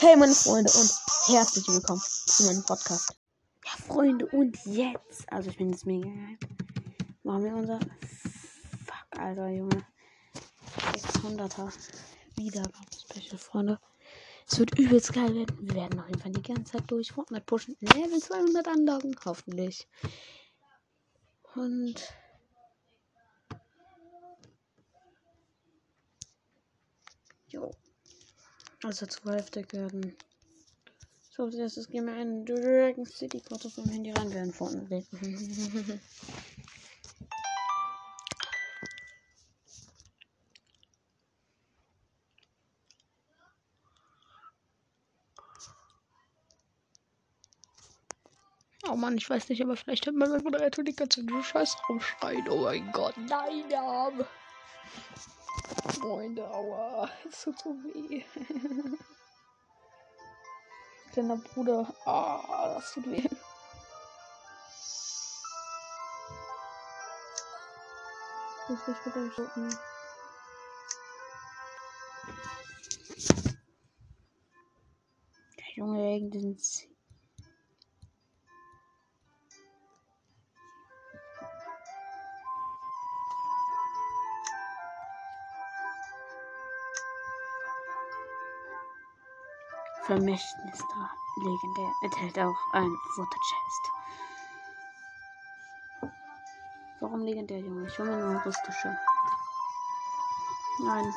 Hey meine Freunde und herzlich willkommen zu meinem Podcast. Ja Freunde und jetzt, also ich bin jetzt mega geil, machen wir unser Fuck Alter Junge 600er Wiedergaben-Special Freunde. Es wird übelst geil werden. Wir werden auf jeden Fall die ganze Zeit durch Fortnite pushen. Level 200 Anlagen, hoffentlich. Und jo. Also zur Hälfte werden. So, als erstes gehen wir in Dragon City kurz auf dem Handy rein, werden Fortnite. Oh Mann, ich weiß nicht, aber vielleicht hat mein Moderator die ganze Zeit Scheiß rumschreien. Oh mein Gott, nein, ja. Freunde, aua, es tut so weh. Kleiner Bruder, ah, das tut weh. Muss nicht mit dem Schuppen. Der Junge, irgendein Vermächtnis da. Legendär. Enthält auch ein Futterchest. Warum legendär, Junge? Ich will mir nur rustische. Nein.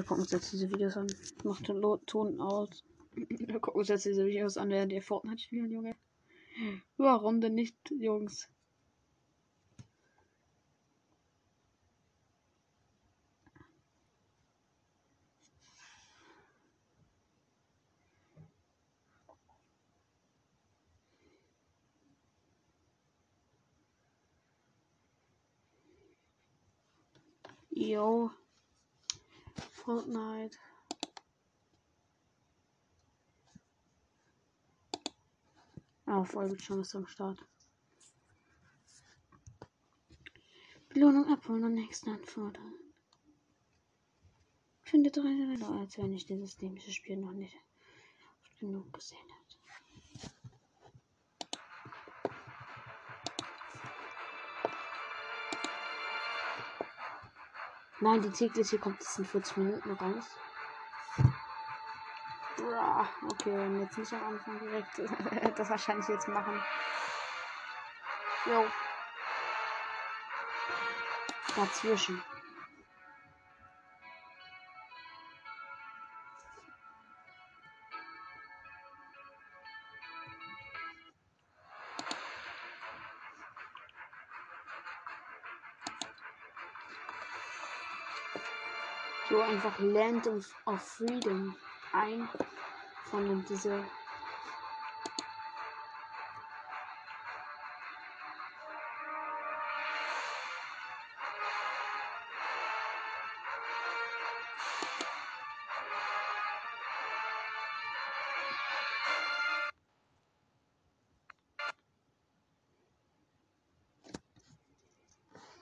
Ja, gucken uns jetzt diese Videos an. Macht den Ton aus. Wir gucken uns jetzt diese Videos an, während ihr Fortnite spielen, Junge. Warum denn nicht, Jungs? Yo. Fortnite. Ah, Folgebildschirm ist am Start. Belohnung abholen und nächsten anfordern. Finde drei Leute, als wenn ich dieses dämliche Spiel noch nicht oft genug gesehen hätte. Nein, die tägliche kommt jetzt in 40 Minuten raus. Okay, wenn jetzt nicht am Anfang direkt das wahrscheinlich jetzt machen. Jo. Dazwischen. Einfach Land of, Freedom ein von dem diese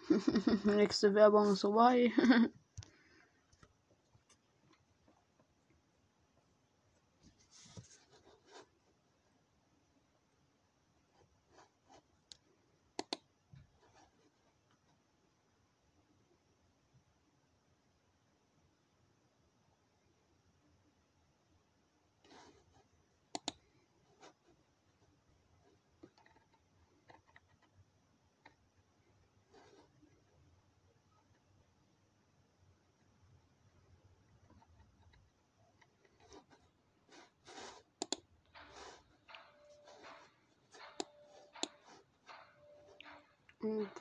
Nächste Werbung ist vorbei.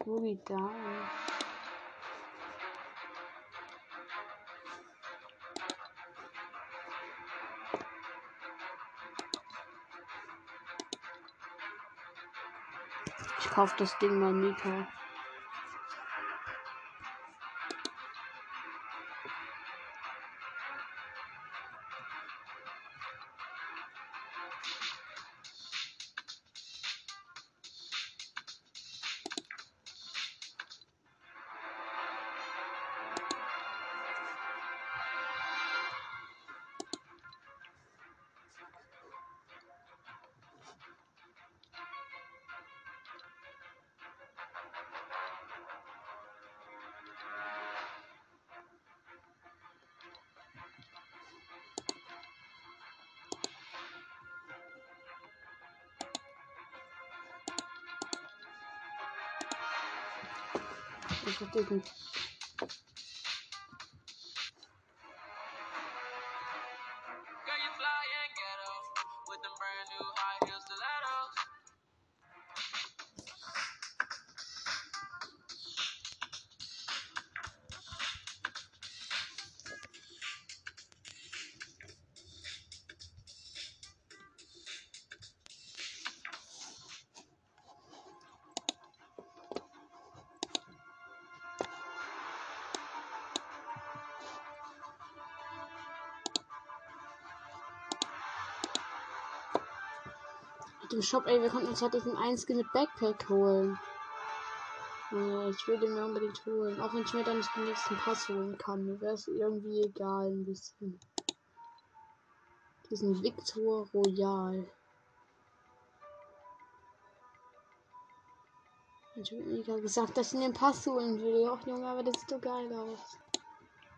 Boogie down. Ich kauf das Ding mal Mika. Ich hab dem Shop, ey, wir konnten uns halt diesen einen Skin mit Backpack holen. Ich will den mir unbedingt holen. Auch wenn ich mir dann nicht den nächsten Pass holen kann. Mir wäre es irgendwie egal ein bisschen. Diesen Victor Royal. Ich habe mir gerade gesagt, dass ich ihn den Pass holen will. Och, Junge, aber das sieht so geil aus.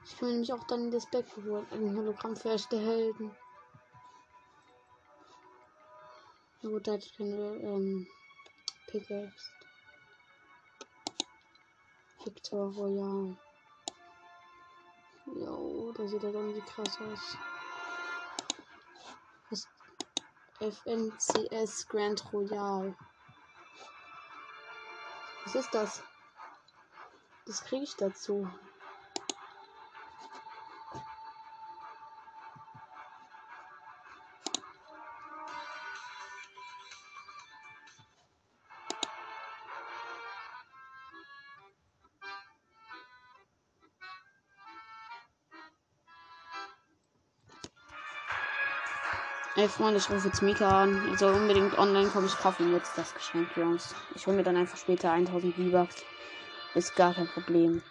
Ich mir nämlich auch dann das Backpack holen. Ein Hologramm für echte Helden. Gut, da ich keine ähm, Pickaxe. Victor Royal. Jo, da sieht er dann wie krass aus. Was? FNCS Grand Royal. Was ist das? Das kriege ich dazu. Ey, Freunde, ich rufe jetzt Mika an. Also unbedingt online kommen. Ich kaufe ihm jetzt das Geschenk, Jungs. Ich hole mir dann einfach später 1000 V-Bucks. Ist gar kein Problem.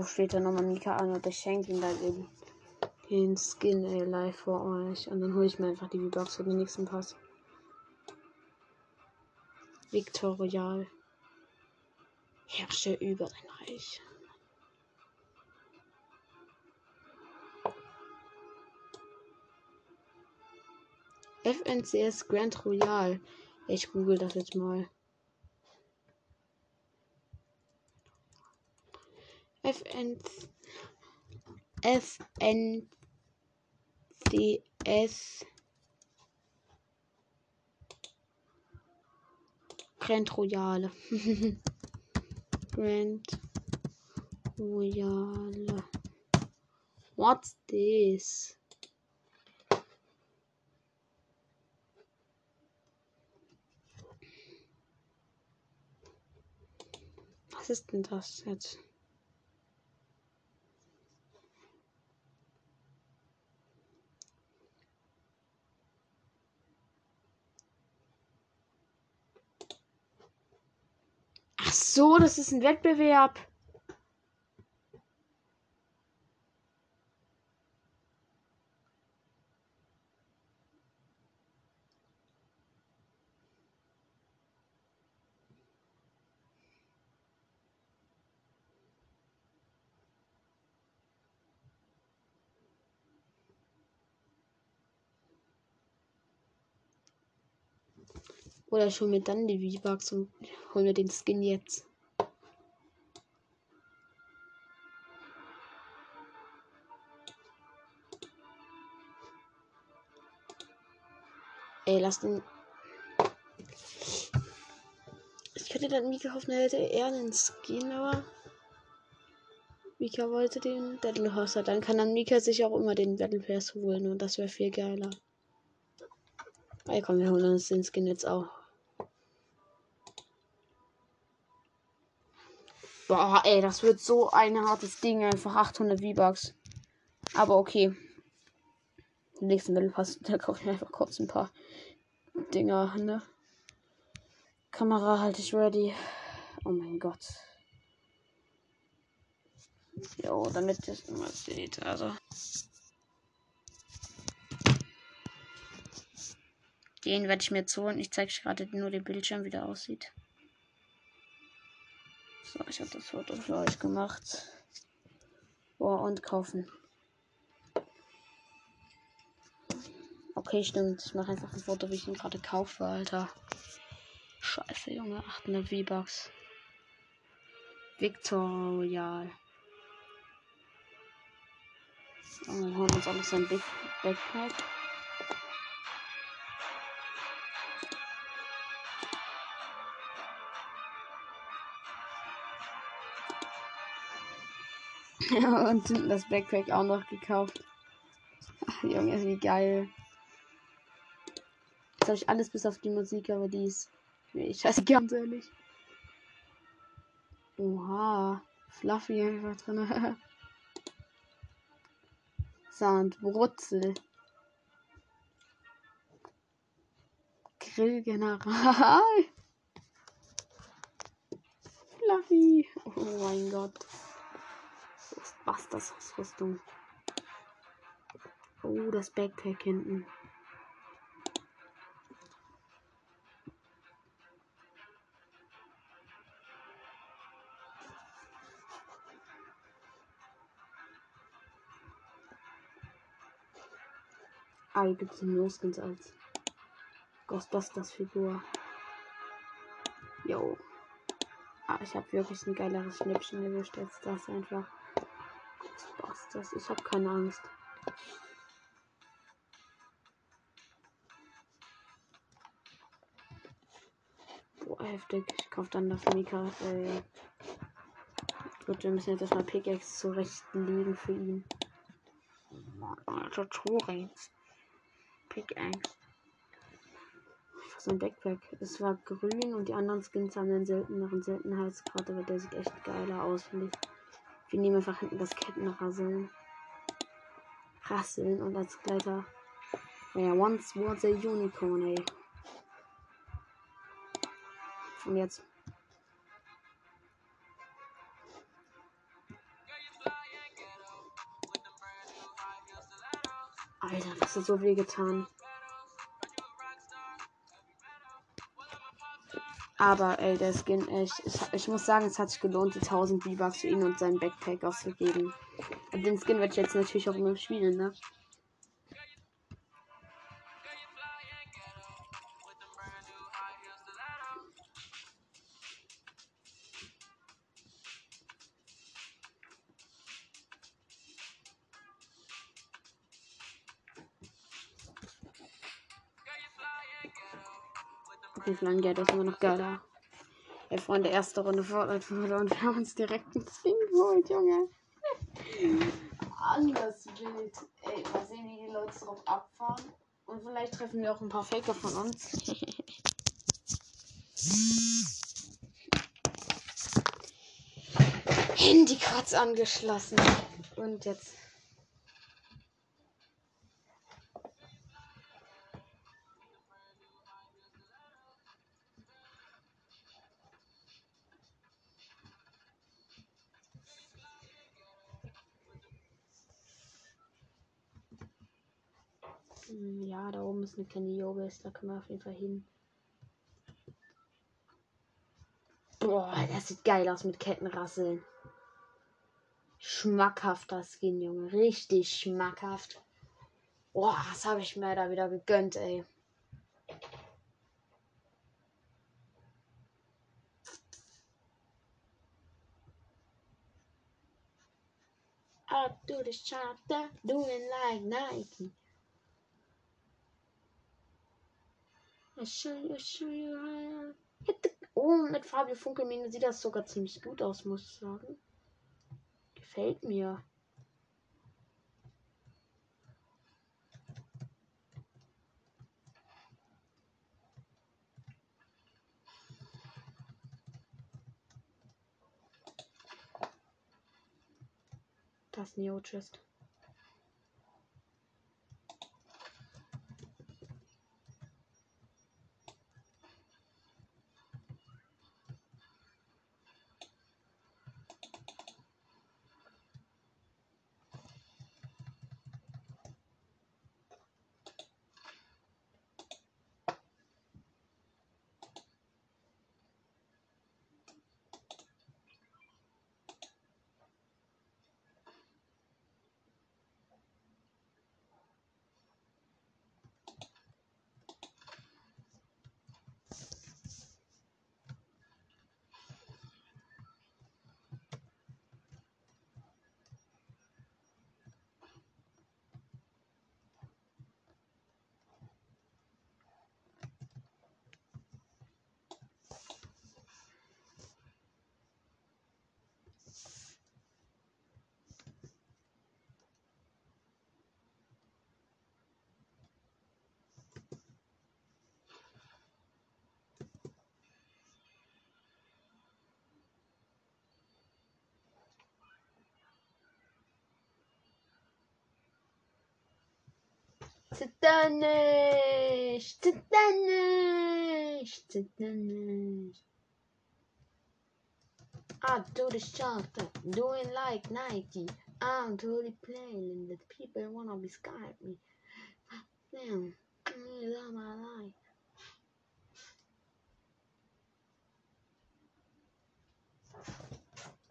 Ich rufe später nochmal Mika an und ich schenke ihm dann den, den Skin, ey, live für euch. Und dann hole ich mir einfach die V-Bucks für den nächsten Pass. Victor Royal. Herrsche über dein Reich. FNCS Grand Royal. Ich google das jetzt mal. FN FNCS Grand Royale. Grand Royale. What's this? Was ist denn das jetzt? Ach so, das ist ein Wettbewerb. Oder ich hole mir dann die V-Bucks und hole mir den Skin jetzt. Ey, lass den. Ich könnte dann Mika hoffen, er hätte eher einen Skin, aber. Mika wollte den Battle Pass. Dann kann dann Mika sich auch immer den Battle Pass holen und das wäre viel geiler. Ey, komm, wir holen uns den Skin jetzt auch. Boah, ey, das wird so ein hartes Ding. Einfach 800 V-Bucks. Aber okay. Im nächsten Battle Pass, da kaufe ich einfach kurz ein paar Dinger, ne? Kamera halte ich ready. Oh mein Gott. Jo, damit das immer sieht. Also. Den werde ich mir jetzt holen. Ich zeige gerade nur den Bildschirm, wie der aussieht. So, ich habe das Foto für euch gemacht. Boah, und kaufen. Okay, stimmt. Ich mache einfach ein Foto, wie ich ihn gerade kaufe, Alter. Scheiße, Junge. 800 V-Bucks. Victorial. Und wir holen uns auch noch sein Big Backpack. und das Backpack auch noch gekauft. Ach, Junge, wie geil. Jetzt habe ich alles bis auf die Musik, aber die ist. Nee, scheiße, ganz ehrlich. Oha. Fluffy einfach drin. Sound, Brutzel. Grillgeneral. Fluffy. Oh mein Gott. Busters Ausrüstung. Oh, das Backpack hinten. Ah, hier gibt es nur Skins als Ghostbusters Figur. Jo. Ah, ich habe wirklich ein geileres Schnippchen erwischt als das einfach. Ghostbusters. Ich habe keine Angst. Boah, heftig. Ich kaufe dann das Mika. Äh, gut, wir müssen jetzt erstmal Pickaxe zurechtlegen für ihn. Alter, Torrents. Pickaxe. So ein Backpack. Es war grün und die anderen Skins haben einen selteneren Seltenheitsgrad, aber der sieht echt geiler aus, finde ich. Wir nehmen einfach hinten das Kettenrasseln. Rasseln und als Gleiter. Ja, once was a unicorn, ey. Und jetzt. Alter, das hat so weh getan. Aber ey, der Skin echt. Ich, ich, muss sagen, es hat sich gelohnt, die 1000 V-Bucks für ihn und seinen Backpack auszugeben. Den Skin werde ich jetzt natürlich auch immer spielen, ne? Okay, Flangeld ist immer noch geiler. Ey, Freunde, erste Runde Fortnite und wir haben uns direkt ein Skin geholt, Junge. Anders wild. Ey, mal sehen, wie die Leute drauf abfahren. Und vielleicht treffen wir auch ein paar Faker von uns. Handy kurz angeschlossen. Und jetzt. oben ist eine kleine Yobis, da können wir auf jeden Fall hin. Boah, das sieht geil aus mit Kettenrasseln. Schmackhafter Skin, Junge. Richtig schmackhaft. Boah, was habe ich mir da wieder gegönnt, ey. I'll do the shot, doing like Nike. Oh, mit Fabio Funkelmine sieht das sogar ziemlich gut aus, muss ich sagen. Gefällt mir. Das Neo Nicht, zitter nicht, zitter. I do the shot, doing like Nike. I'm totally playing and that people wanna be Skype me. Damn, I love my life.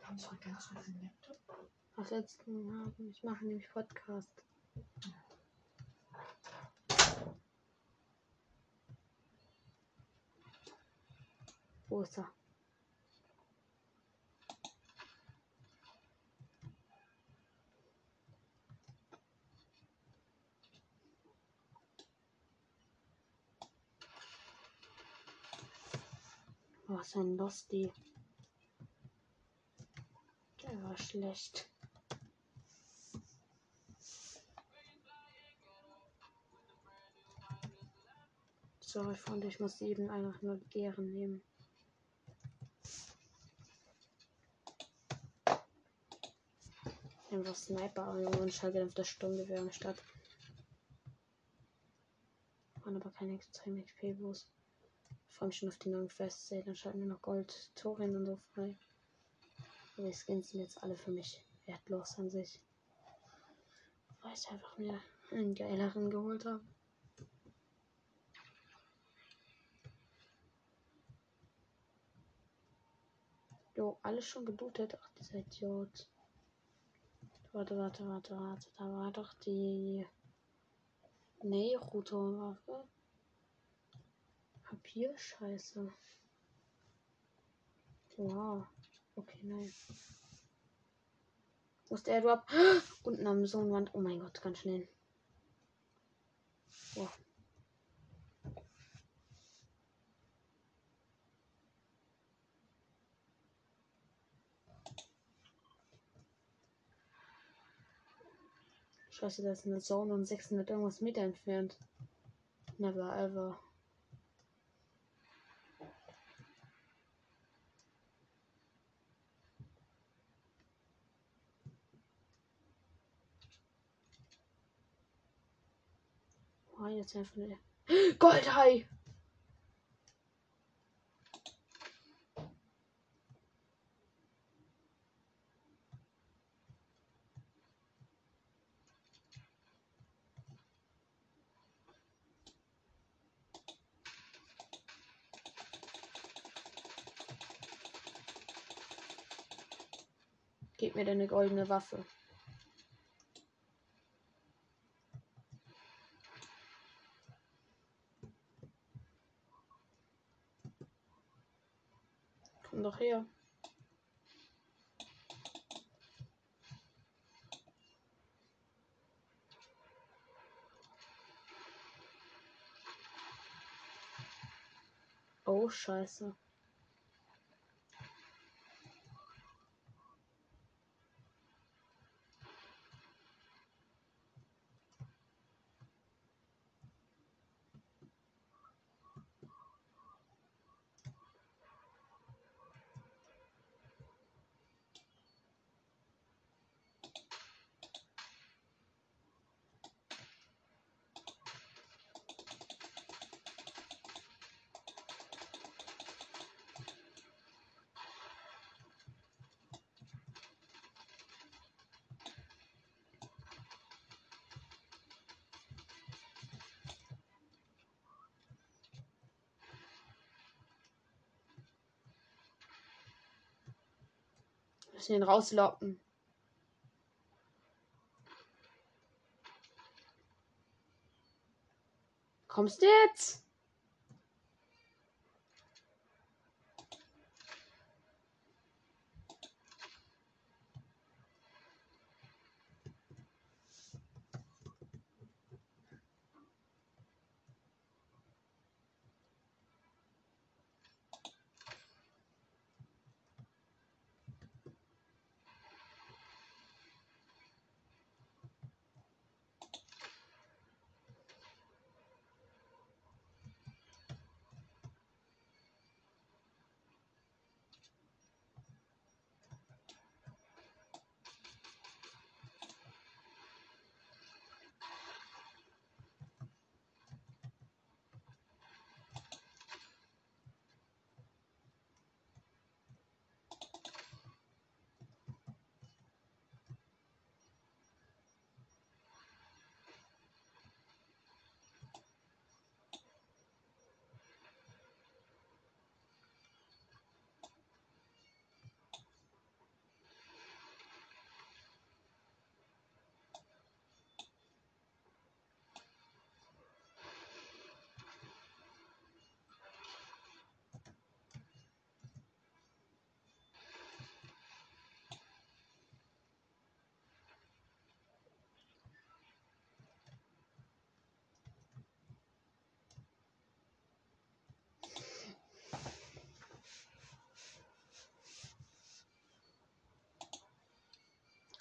Kommst du heute ganz schnell zum Laptop? Was jetzt haben? Ich mache nämlich Podcast. Oh. Wo ist er? Was ein Lusty. Der war schlecht. Sorry, Freunde, ich muss eben einfach nur Gären nehmen. Einfach Sniper und schallgedämpfte Sturmgewehr statt. Waren aber keine extrem XP-Boost. Ich freue mich schon auf die neuen Festsale. Dann schalten wir noch Gold, Torin und so frei. Aber die Skins sind jetzt alle für mich wertlos an sich. Weil ich einfach mir einen geileren geholt habe. Jo, alles schon gebootet. Ach, dieser Idiot. Warte, warte, warte, warte. Da war doch die Naruto-Waffe. Papierscheiße. Wow. Okay, nein. Wo ist der Airdrop? Unten am Sohnwand. Oh mein Gott, ganz schnell. Wow. Scheiße, da ist eine Zone und 600 irgendwas Meter entfernt. Never ever. Oh, jetzt einfach eine Goldhai! mir deine goldene Waffe. Komm doch her. Oh, scheiße. Ihn rauslocken. Kommst du jetzt?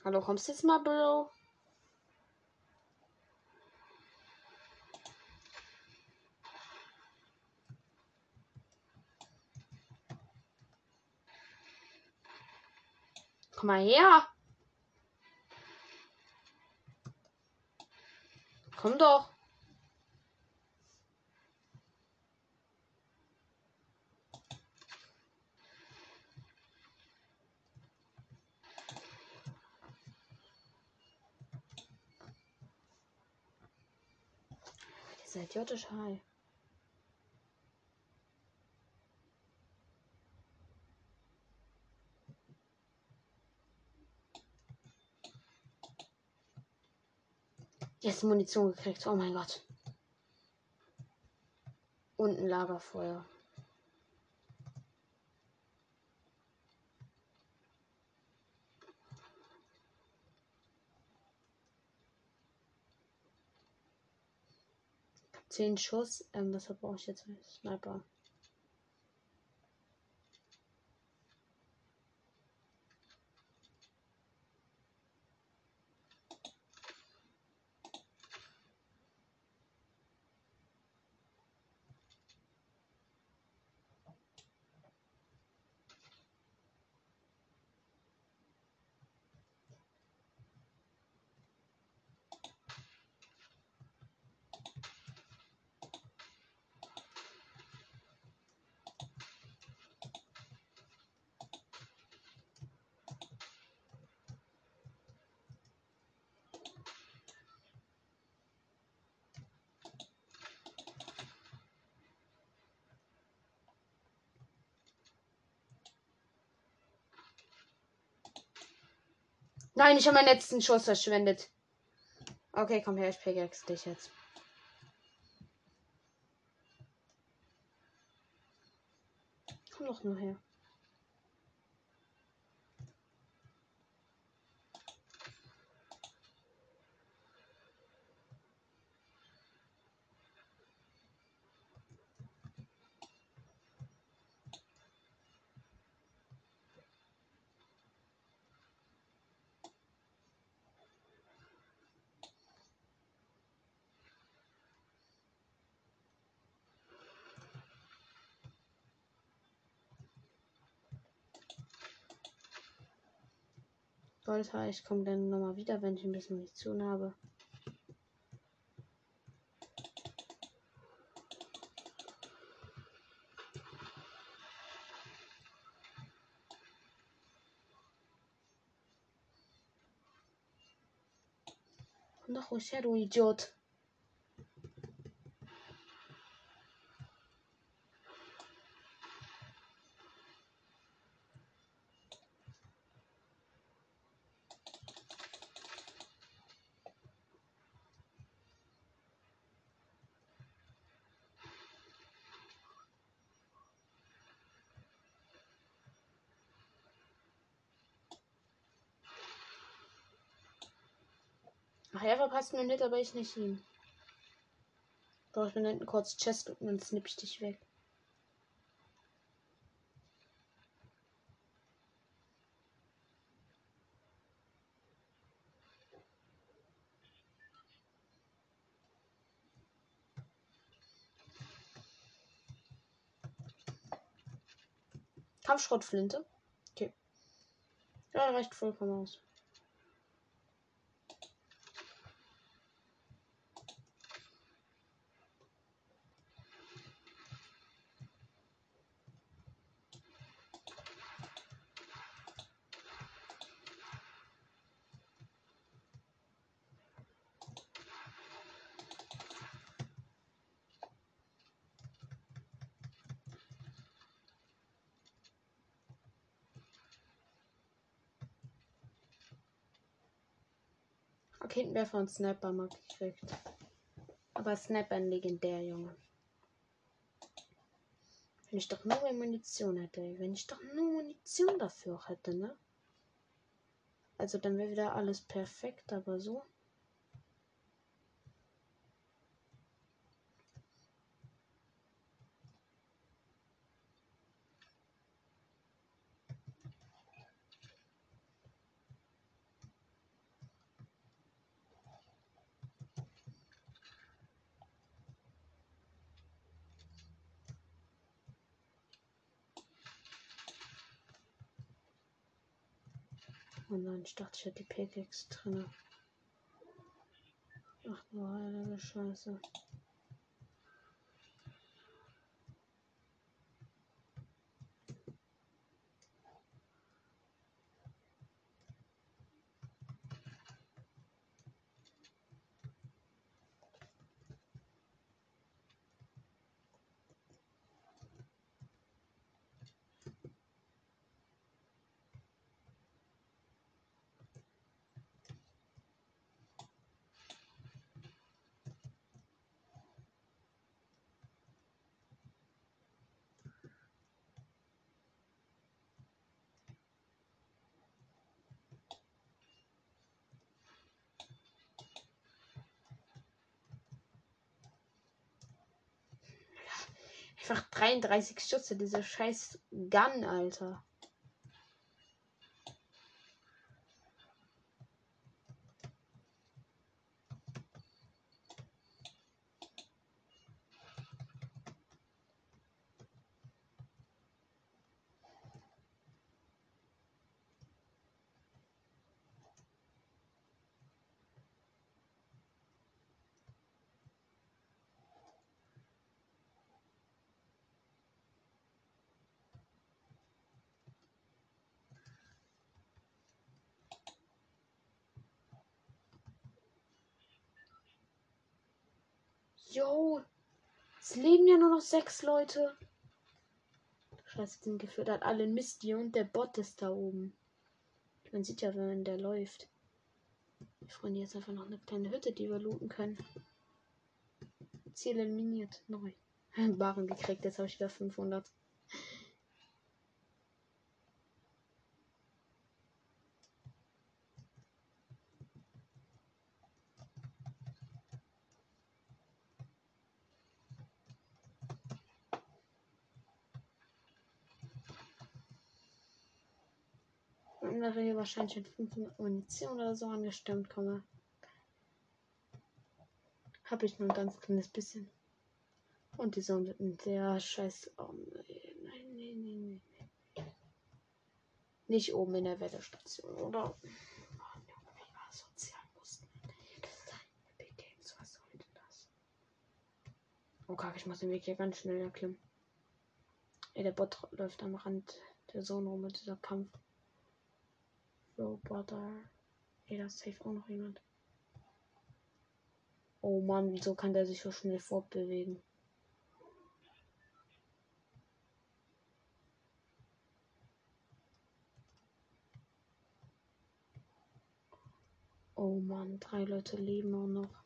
Hallo, kommst du jetzt mal, Bro? Komm mal her. Komm doch. Idiotische Hai. Jetzt Munition gekriegt. Oh mein Gott. Und ein Lagerfeuer. Zehn Schuss. Ähm, was brauche ich jetzt? Sniper. Nein, ich habe meinen letzten Schuss verschwendet. Okay, komm her, ich pickaxe dich jetzt. Komm doch nur her. Leute, ich komme dann nochmal wieder, wenn ich ein bisschen Munition habe. Doch ruhig her, du Idiot. Ach, er verpasst mir nicht, aber ich nicht ihn. Brauche ich mir hinten kurz Chest und dann snipp ich dich weg. Kampfschrottflinte. Okay. Ja, reicht vollkommen aus. Okay, hinten wäre von Sniper mal gekriegt. Aber Sniper ein legendär, Junge. Wenn ich doch nur mehr Munition hätte, wenn ich doch nur Munition dafür hätte, ne? Also dann wäre wieder alles perfekt, aber so. Oh nein, ich dachte, ich hätte die Pickaxe drin. Ach du heilige Scheiße. Einfach 33 Schüsse, diese scheiß Gun, Alter. Es leben ja nur noch sechs Leute. Scheiße, sind gefüttert alle Mist hier und der Bot ist da oben. Man sieht ja, wenn der läuft. Wir freuen jetzt einfach noch eine kleine Hütte, die wir looten können. Ziel eliminiert. Neu. Barren gekriegt, jetzt habe ich wieder 500. andere hier wahrscheinlich mit 500 Munition oder so angestimmt komme. Habe ich nur ein ganz kleines bisschen. Und die Sonne mit der Scheiß. Oh, nein, nein, nein, nein. Nicht oben in der Wetterstation, oder? Oh kack, oh, ich muss den Weg hier ganz schnell erklimmen. Ey, der Bot läuft am Rand der Sonne rum mit dieser Kampf. Roboter. Ey, da ist safe auch noch jemand. Oh Mann, wieso kann der sich so schnell fortbewegen? Oh Mann, drei Leute leben auch noch.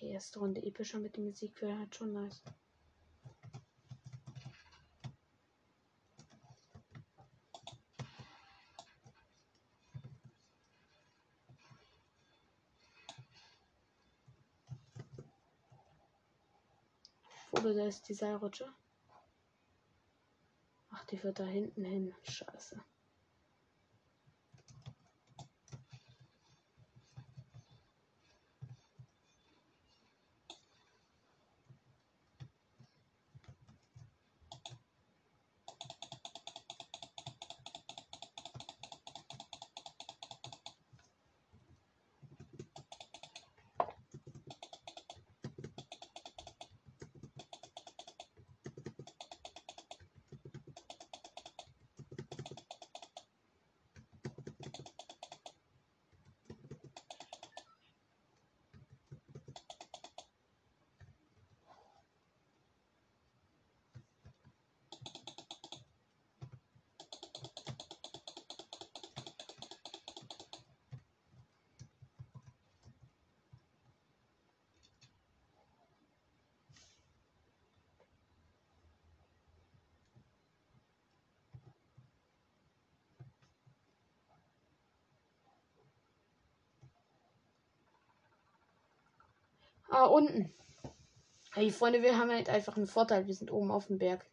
Die erste Runde epischer mit dem Musik wäre halt schon nice. Oder da ist die Seilrutsche. Ach, die wird da hinten hin. Scheiße. Ah, unten. Hey, Freunde, wir haben halt einfach einen Vorteil. Wir sind oben auf dem Berg.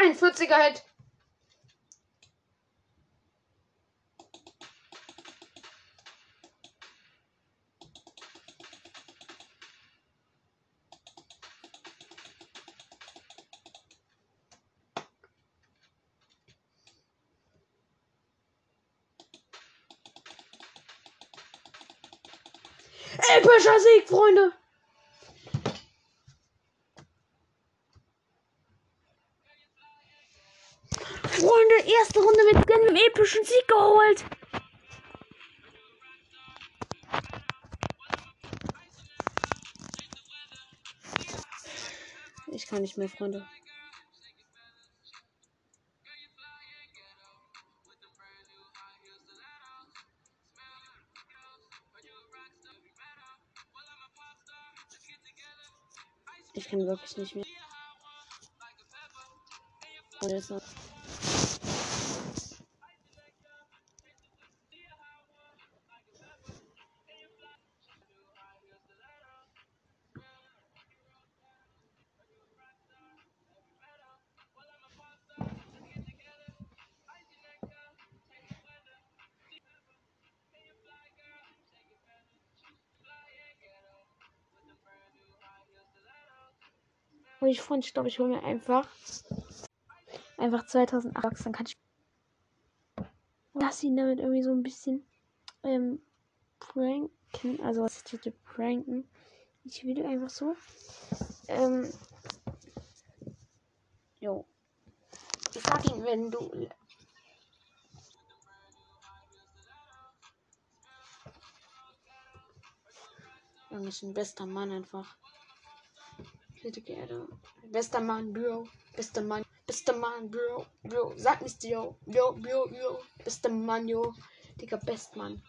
Ein 40er Hit. Epischer Sieg, Freunde! Freunde, epischen Sieg geholt. Ich kann nicht mehr, Freunde. Ich kann wirklich nicht mehr. Und jetzt noch. Und ich freue mich, glaube ich, hole mir einfach einfach 2008 Bucks, dann kann ich das ihn damit irgendwie so ein bisschen ähm, pranken. Also was ist hier pranken? Ich will einfach so. Ähm, jo. wenn du. Junge, ist ein bester Mann einfach. Bitte gerne. Bester Mann, Bro. Bester Mann. Bester Mann, Bro. Bro. Sag nicht yo. Yo, Bro, yo. Bester Mann, yo. Digga, Bestmann.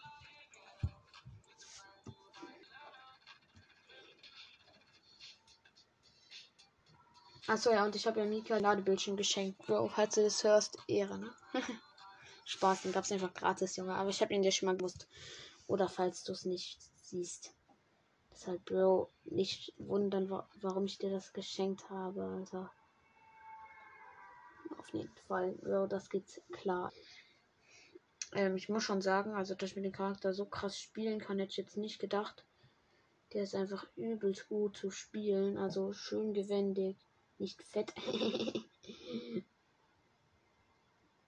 Achso, ja, und ich habe ja Mika Ladebildschirm geschenkt. Bro, falls du das hörst, Ehre, ne? Spaß, den gab's einfach gratis, Junge. Aber ich habe ihn dir schon mal gewusst. Oder falls du es nicht siehst. Deshalb, Bro, nicht wundern, wa warum ich dir das geschenkt habe. Also. Auf jeden Fall, Bro, das geht klar. Ähm, ich muss schon sagen, also, dass ich mit dem Charakter so krass spielen kann, hätte ich jetzt nicht gedacht. Der ist einfach übelst gut zu spielen. Also schön gewendet. Nicht fett.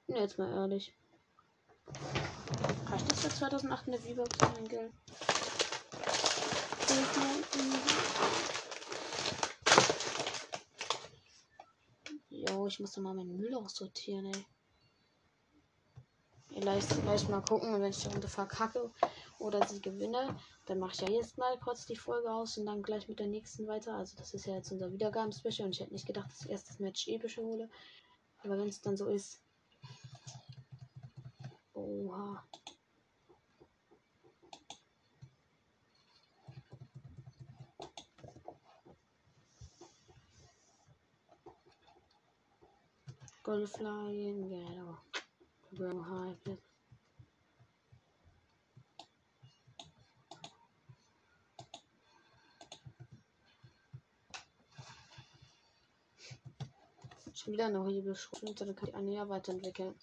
Jetzt mal ehrlich. Reicht das für 2800 V-Bucks mein Geld? Jo, ich muss mal meinen Müll aussortieren, ey. Vielleicht, vielleicht mal gucken, wenn ich darunter verkacke oder sie gewinne, dann mache ich ja jetzt mal kurz die Folge aus und dann gleich mit der nächsten weiter. Also das ist ja jetzt unser Wiedergaben-Special und ich hätte nicht gedacht, dass ich erst das Match epische hole. Aber wenn es dann so ist. Oha. Go flying, get off. Bro, high, Schon wieder eine Hebelschrot, dann kann ich eine ja weiterentwickeln.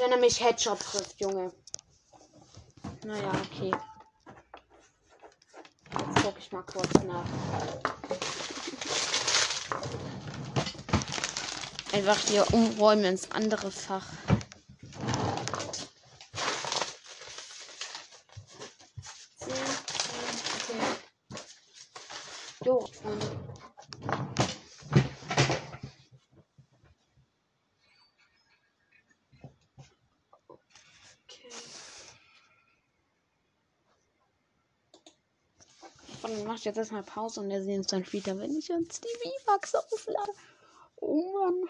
Wenn er mich Headshot trifft, Junge. Naja, okay. Jetzt guck ich mal kurz nach. Einfach hier umräumen ins andere Fach. Jo, Freunde. Okay. Macht jetzt erstmal Pause und wir sehen uns dann später, wenn ich uns die V-Bucks auflade. Oh Mann.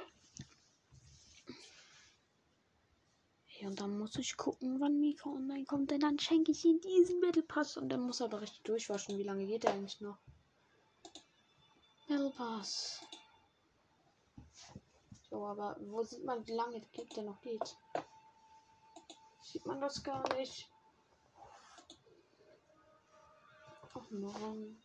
Ja, und dann muss ich gucken, wann Mika online kommt, denn dann schenke ich ihm diesen Battle Pass und dann muss er aber richtig durchwaschen. Wie lange geht der eigentlich noch? Battle Pass. So, aber wo sieht man, wie lange der noch geht? Sieht man das gar nicht. Ach Mann.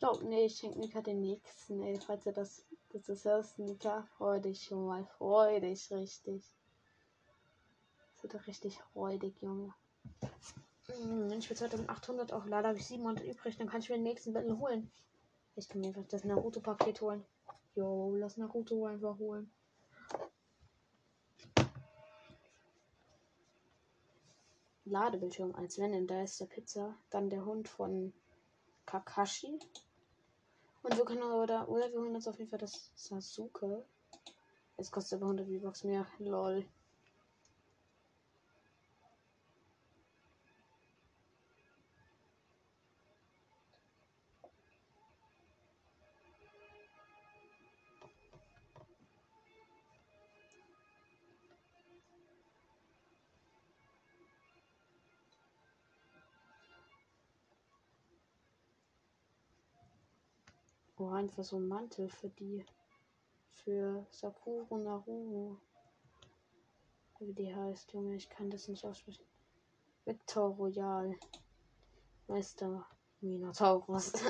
Glaube, nee, ich schenke Mika den nächsten, ey. Falls ihr das, das ist hörst, Mika, freu dich schon mal. Freu dich richtig. Das wird doch richtig freudig, Junge. Hm, ich für 2800 auch leider habe ich 700 übrig, dann kann ich mir den nächsten Battle holen. Ich kann mir einfach das Naruto-Paket holen. Jo, lass Naruto einfach holen. Ladebildschirm als wenn, denn da ist der Pizza, dann der Hund von Kakashi. Und wir können oder, oder wir holen uns auf jeden Fall das Sasuke. Es kostet aber 100 V-Bucks mehr. Lol. Oh, einfach so ein Mantel für die. Für Sakura Naruto. Wie die heißt, Junge. Ich kann das nicht aussprechen. Victor Royal. Meister Minotaurus.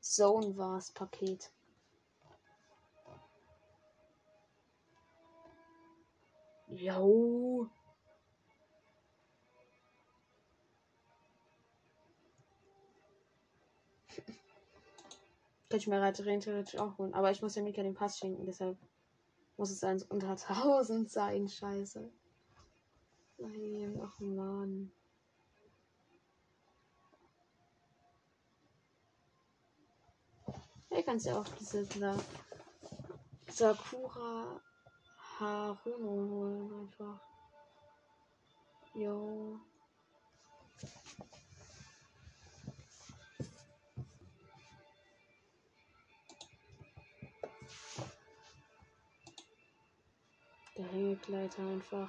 Zone war's Paket. Jo. Könnte ich mir rein theoretisch auch holen. Aber ich muss ja Mika den Pass schenken, deshalb muss es eins unter 1000 sein. Scheiße. Nein, ach man. Hey, kannst ja auch diese Sa Sakura Haruno holen einfach. Jo. Der Hängegleiter einfach.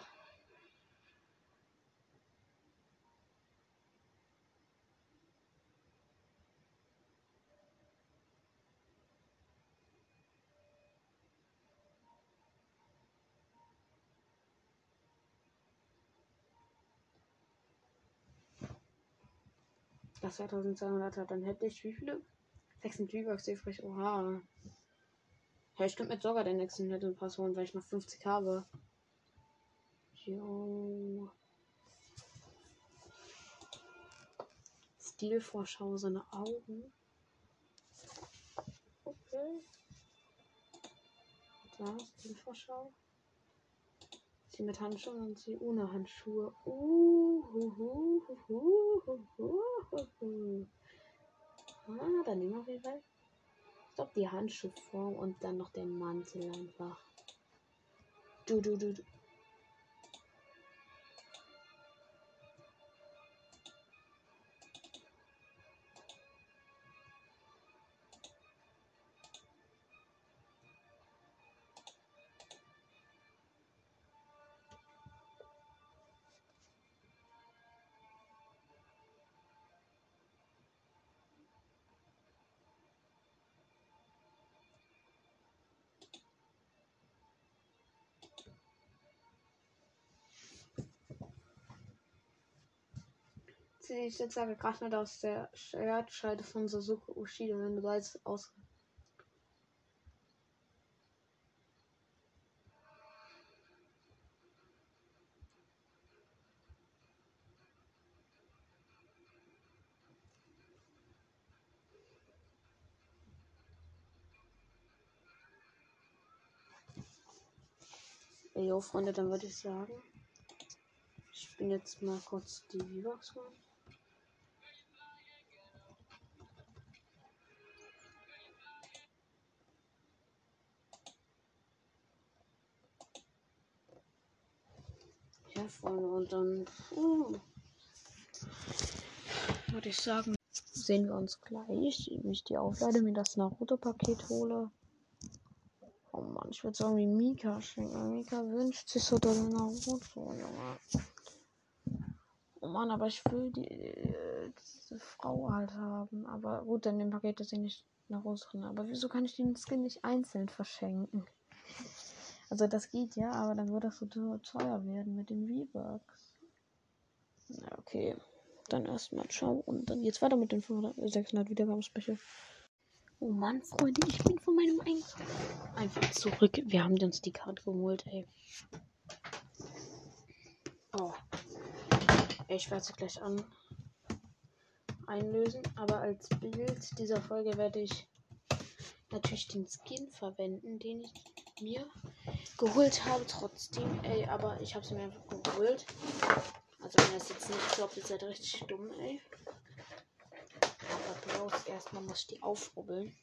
Das 2200 hat, dann hätte ich wie viele? 6 V-Bucks übrig. Oha. Ja, ich könnte mir sogar den nächsten Battle Pass holen, weil ich noch 50 habe. Jo. Stilvorschau, seine Augen. Okay. Da, Stilvorschau. Sie mit Handschuhen und sie ohne Handschuhe. Uh, Ah, dann nehmen wir auf jeden Glaube, die Handschuhform und dann noch den Mantel einfach. Du, du, du, du. Ich jetzt sage gerade nicht aus der Schwertscheide von Suzuki Ushida, wenn du jetzt aus. Jo, Freunde, dann würde ich sagen, ich bin jetzt mal kurz die V-Box. Ja, Freunde, und dann uh, würde ich sagen, sehen wir uns gleich, wie ich die auflade, mir das Naruto-Paket hole. Oh Mann, ich würde sagen, wie Mika schenken. Mika wünscht sich so doll Naruto, Junge. Oh Mann, aber ich will die, äh, diese Frau halt haben. Aber gut, dann im Paket ist sie nicht Naruto drin. Aber wieso kann ich den Skin nicht einzeln verschenken? Also das geht ja, aber dann würde das so teuer werden mit den V-Bucks. Okay. Dann erstmal ciao und dann geht's weiter mit den 500, 600 Wiedergabenspecial. Oh Mann, Freunde, ich bin von meinem Ein einfach zurück. Wir haben uns die Karte geholt, ey. Oh. Ich werde sie gleich an einlösen, aber als Bild dieser Folge werde ich natürlich den Skin verwenden, den ich mir geholt habe. Trotzdem, ey, aber ich habe sie mir einfach geholt. Also wenn das jetzt nicht glaubt, ihr seid richtig dumm, ey. Aber bloß erstmal muss ich die aufrubbeln.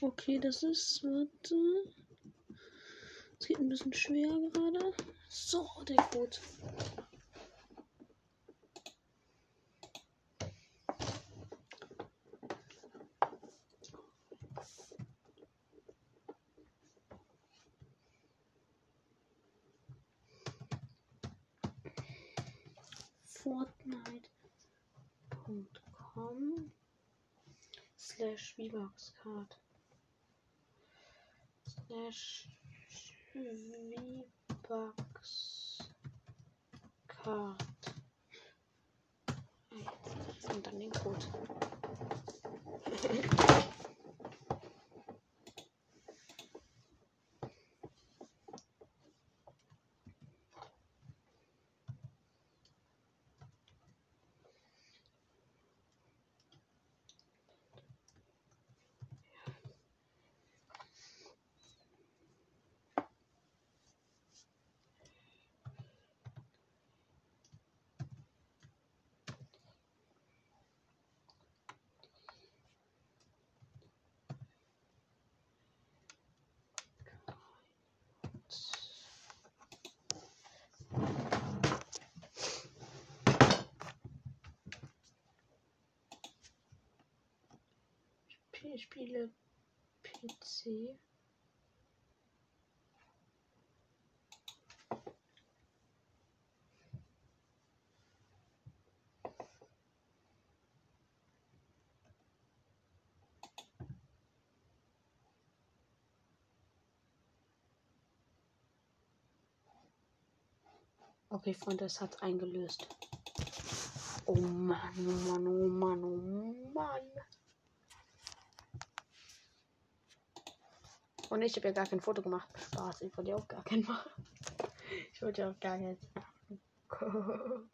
Okay, das ist. Warte. Es geht ein bisschen schwer gerade. So, der Code. Fortnite.com slash V-Bucks-Card slash V-Bucks-Card und dann den Code. Ich spiele PC. Okay, Freunde, es hat eingelöst. Oh Mann, oh Mann, oh Mann, oh Mann. Und ich habe ja gar kein Foto gemacht. Spaß, ich wollte ja auch gar kein machen. Ich wollte ja auch gar nicht.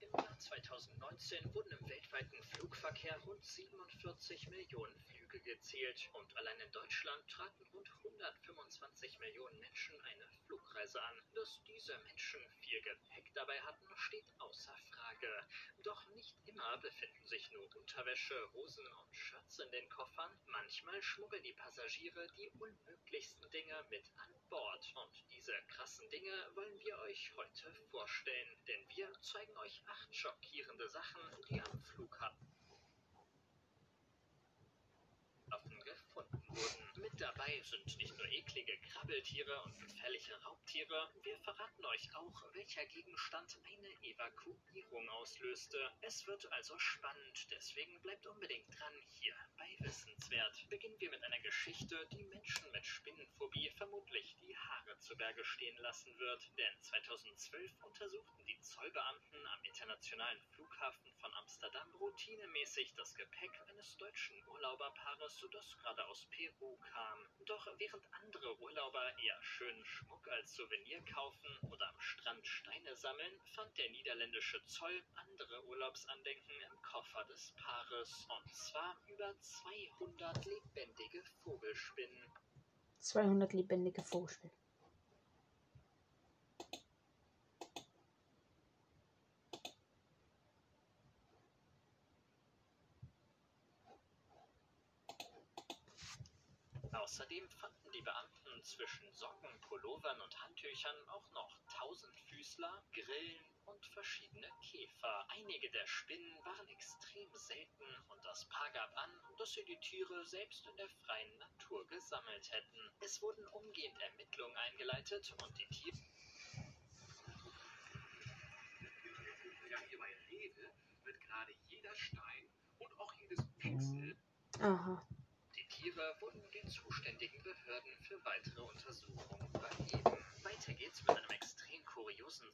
Im Jahr 2019 wurden im weltweiten Flugverkehr rund 47 Millionen Flüge gezählt und allein in Deutschland traten rund 125 Millionen Menschen eine Flugreise an. Dass diese Menschen viel Gepäck dabei hatten, steht außer Frage. Doch nicht immer befinden sich nur Unterwäsche, Hosen und Shirts in den Koffern. Manchmal schmuggeln die Passagiere die unmöglichsten Dinge mit an Bord. Und diese krassen Dinge wollen wir euch heute vorstellen, denn wir zeigen euch acht schockierende Sachen, die am Flughafen wurden. Mit dabei sind nicht nur eklige Krabbeltiere und gefährliche Raubtiere, wir verraten euch auch, welcher Gegenstand eine Evakuierung auslöste. Es wird also spannend, deswegen bleibt unbedingt dran hier bei Wissenswert. Beginnen wir mit einer Geschichte, die Menschen mit Spinnenphobie vermutlich die Haare zu Berge stehen lassen wird. Denn 2012 untersuchten die Zollbeamten am internationalen Flughafen von Amsterdam routinemäßig das Gepäck eines deutschen Urlauberpaares, das gerade aus Peru kam. Doch während andere Urlauber eher schönen Schmuck als Souvenir kaufen oder am Strand Steine sammeln, fand der niederländische Zoll andere Urlaubsandenken im Koffer des Paares. Und zwar über 200 lebendige Vogelspinnen. 200 lebendige Vogelspinnen. Außerdem fanden die Beamten zwischen Socken, Pullovern und Handtüchern auch noch Tausendfüßler, Grillen und verschiedene Käfer. Einige der Spinnen waren extrem selten und das Paar gab an, dass sie die Tiere selbst in der freien Natur gesammelt hätten. Es wurden umgehend Ermittlungen eingeleitet und die Tiere Ja, hier bei Rede wird gerade jeder Stein und auch jedes Pixel Aha. Tiere wurden den zuständigen Behörden für weitere Untersuchungen übergeben. Weiter geht's mit einem extrem kuriosen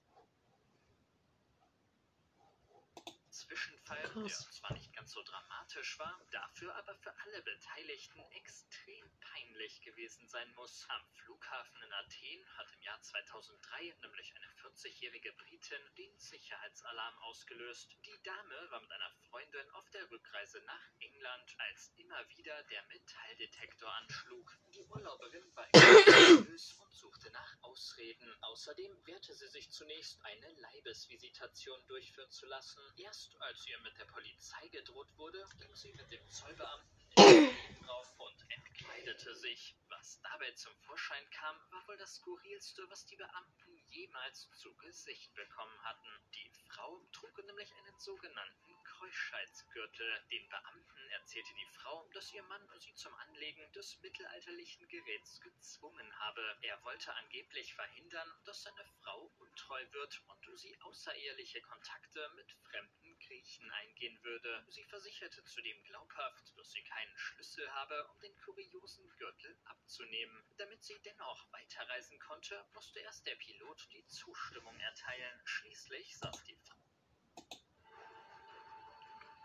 Zwischenfall, der Krass. zwar nicht ganz so dramatisch war, dafür aber für alle Beteiligten extrem peinlich gewesen sein muss. Am Flughafen in Athen hat im Jahr 2003 nämlich eine 40-jährige Britin den Sicherheitsalarm ausgelöst. Die Dame war mit einer Freundin auf der Rückreise nach England, als immer wieder der Metalldetektor anschlug. Die Urlauberin war nervös und suchte nach Ausreden. Außerdem wehrte sie sich zunächst, eine Leibesvisitation durchführen zu lassen. Erst als ihr mit der Polizei gedroht wurde, ging sie mit dem Zollbeamten in den drauf und entkleidete sich. Was dabei zum Vorschein kam, war wohl das Skurrilste, was die Beamten jemals zu Gesicht bekommen hatten. Die Frau trug nämlich einen sogenannten Keuschheitsgürtel. Den Beamten erzählte die Frau, dass ihr Mann sie zum Anlegen des mittelalterlichen Geräts gezwungen habe. Er wollte angeblich verhindern, dass seine Frau untreu wird und sie außereheliche Kontakte mit fremden Griechen eingehen würde. Sie versicherte zudem glaubhaft, dass sie keinen Schlüssel habe, um den kuriosen Gürtel abzunehmen. Damit sie dennoch weiterreisen konnte, musste erst der Pilot die Zustimmung erteilen. Schließlich saß die Frau.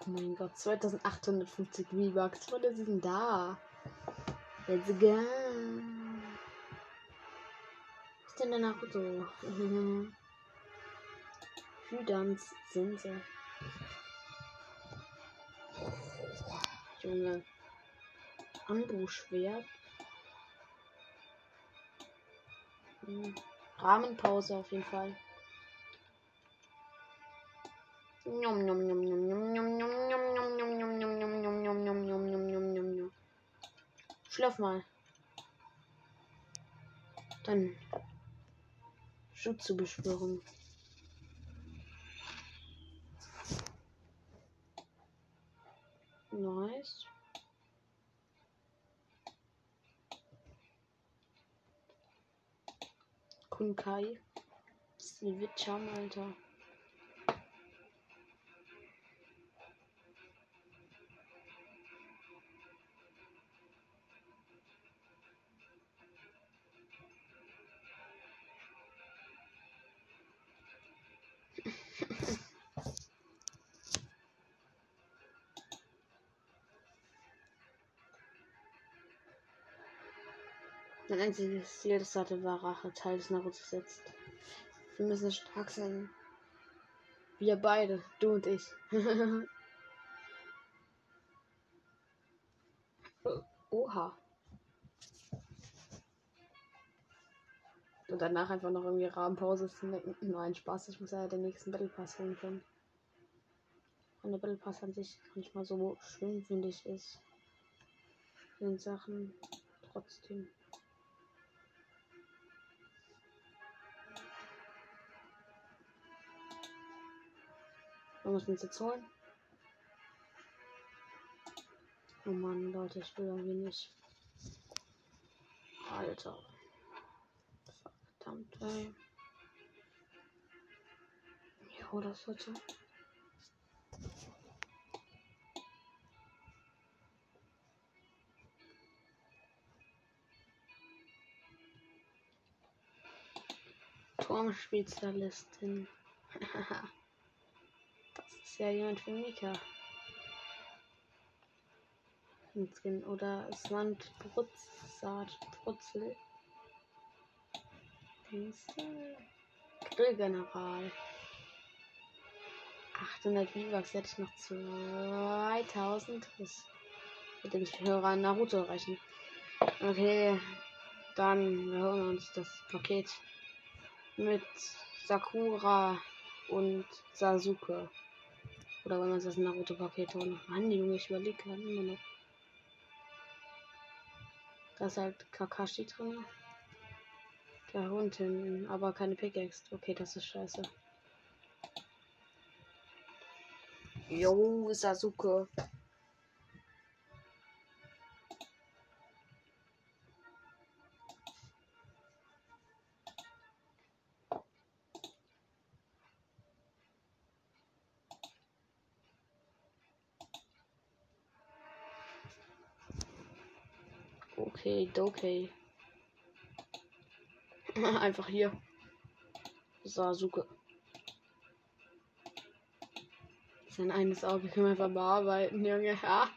Oh mein Gott, 2850 V-Bucks. Wo ist denn da? Let's go. Was ist denn der Naruto? Hüdans sind sie. Junge. Ambu-Schwert. Hm. Rahmenpause auf jeden Fall. Njom, njom, njom, njom, njom, njom, njom, njom, njom, njom, njom, njom, njom, njom, njom, njom, njom, njom, njom, njom. Schlaf mal. Dann Jutsu beschwören. Nice. Kunkai. Das ist ein Alter. Mein einziges Ziel, das hatte, war Rache, Teil des Naruto setzt. Wir müssen stark sein. Wir beide, du und ich. Oha. Und danach einfach noch irgendwie Rahmenpause denken. Nein, Spaß, ich muss ja den nächsten Battle Pass holen können. Und der Battle Pass an sich manchmal so schön, finde ich, ist. In Sachen trotzdem. Wir müssen uns jetzt holen. Oh Mann, Leute, ich will irgendwie nicht. Alter. Verdammt, ey. Jo, das wird so. Turmspezialistin. das ist ja jemand für Mika. Skin oder Sand Brutzsaat Brutzel. Grillgeneral. 800 V-Bucks hätte ich noch 2000 bis mit dem Hörer Naruto erreichen. Okay, dann wir holen uns das Paket mit Sakura und Sasuke. Oder wir uns das Naruto-Paket holen? Mann, Junge, ich überlege gerade immer noch. Da ist halt Kakashi drin. Der Hund hinten, aber keine Pickaxe. Okay, das ist scheiße. Jo, Sasuke. Okay, okay. Einfach hier. Sasuke. Sein eines Auge können wir einfach bearbeiten, Junge. Ha!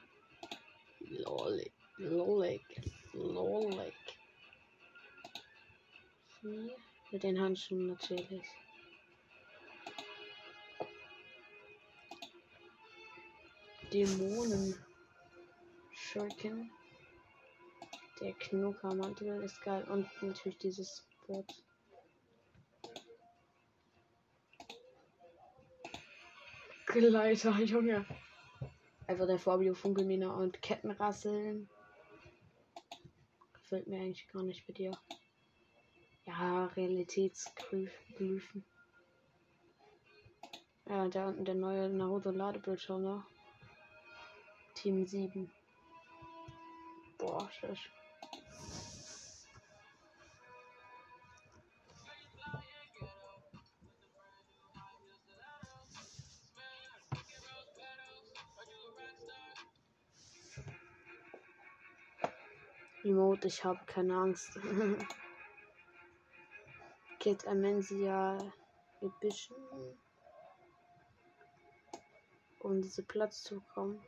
Lolik. Lolik. Lolik. Hier. Mit den Handschuhen natürlich. Dämonen. Shuriken. Der Knockermantel ist geil. Und natürlich dieses Boot. Gleiter, Junge. Einfach der Vorbio Funkelminer und Kettenrasseln. gefällt mir eigentlich gar nicht bei dir. Ja, Realitätsglyphen. Ja, da unten der neue Naruto-Ladebildschirm da. Team 7. Boah, schön. Remote, ich habe keine Angst. Kid Amensia Edition. Um diese Platz zu bekommen.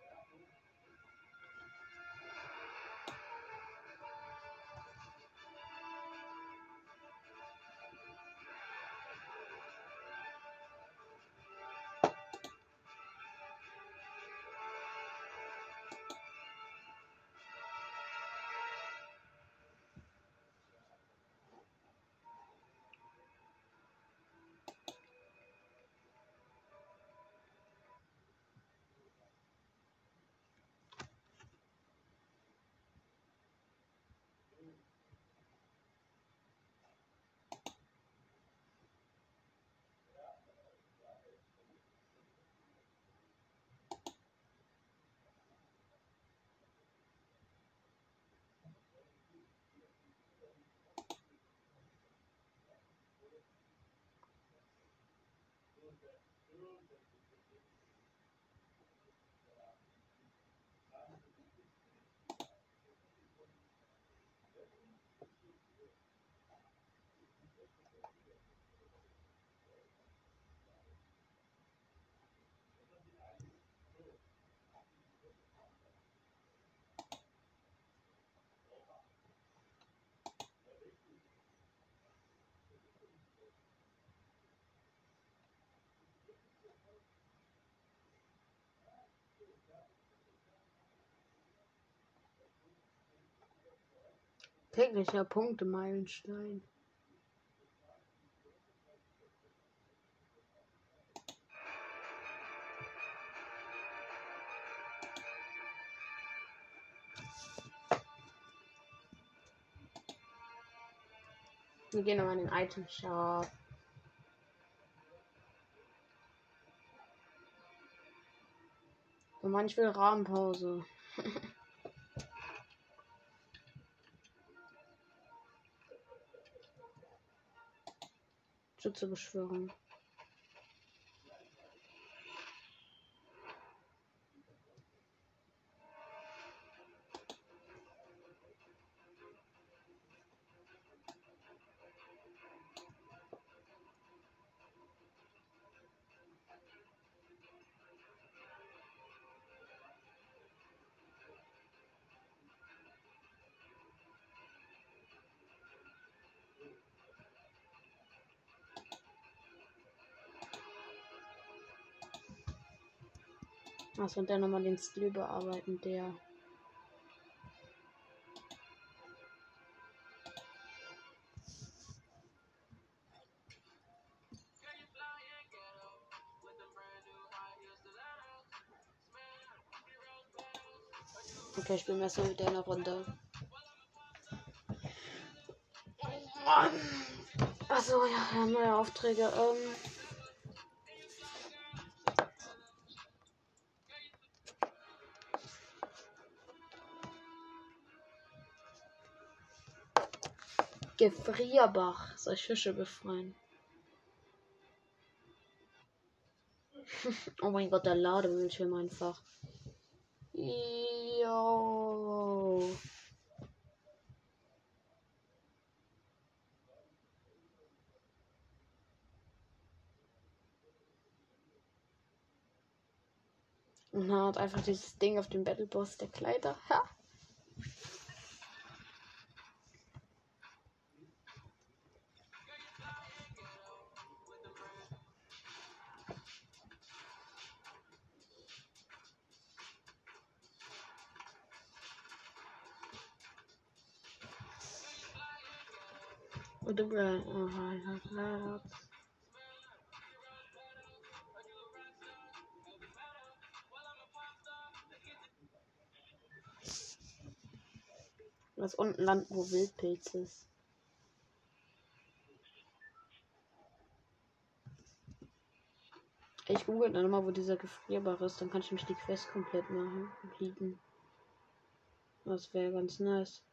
Täglicher Punktemeilenstein. Wir gehen nochmal in den Item Shop. Und man, ich will Rahmenpause. Schütze beschwören. Achso, und dann nochmal den Skill bearbeiten, der. Okay, ich bin erstmal mit einer Runde. Mann. Achso, ja, neue Aufträge. Ähm. Gefrierbach soll Fische befreien. oh mein Gott, der Ladebildschirm einfach. Yo. Und hat einfach dieses Ding auf dem Battle Boss der Kleider. Ha. Oh, Was unten landen, wo Wildpilz ist. Ich google dann mal, wo dieser gefrierbar ist. Dann kann ich mich die Quest komplett machen. Bieten. Das wäre ganz nice.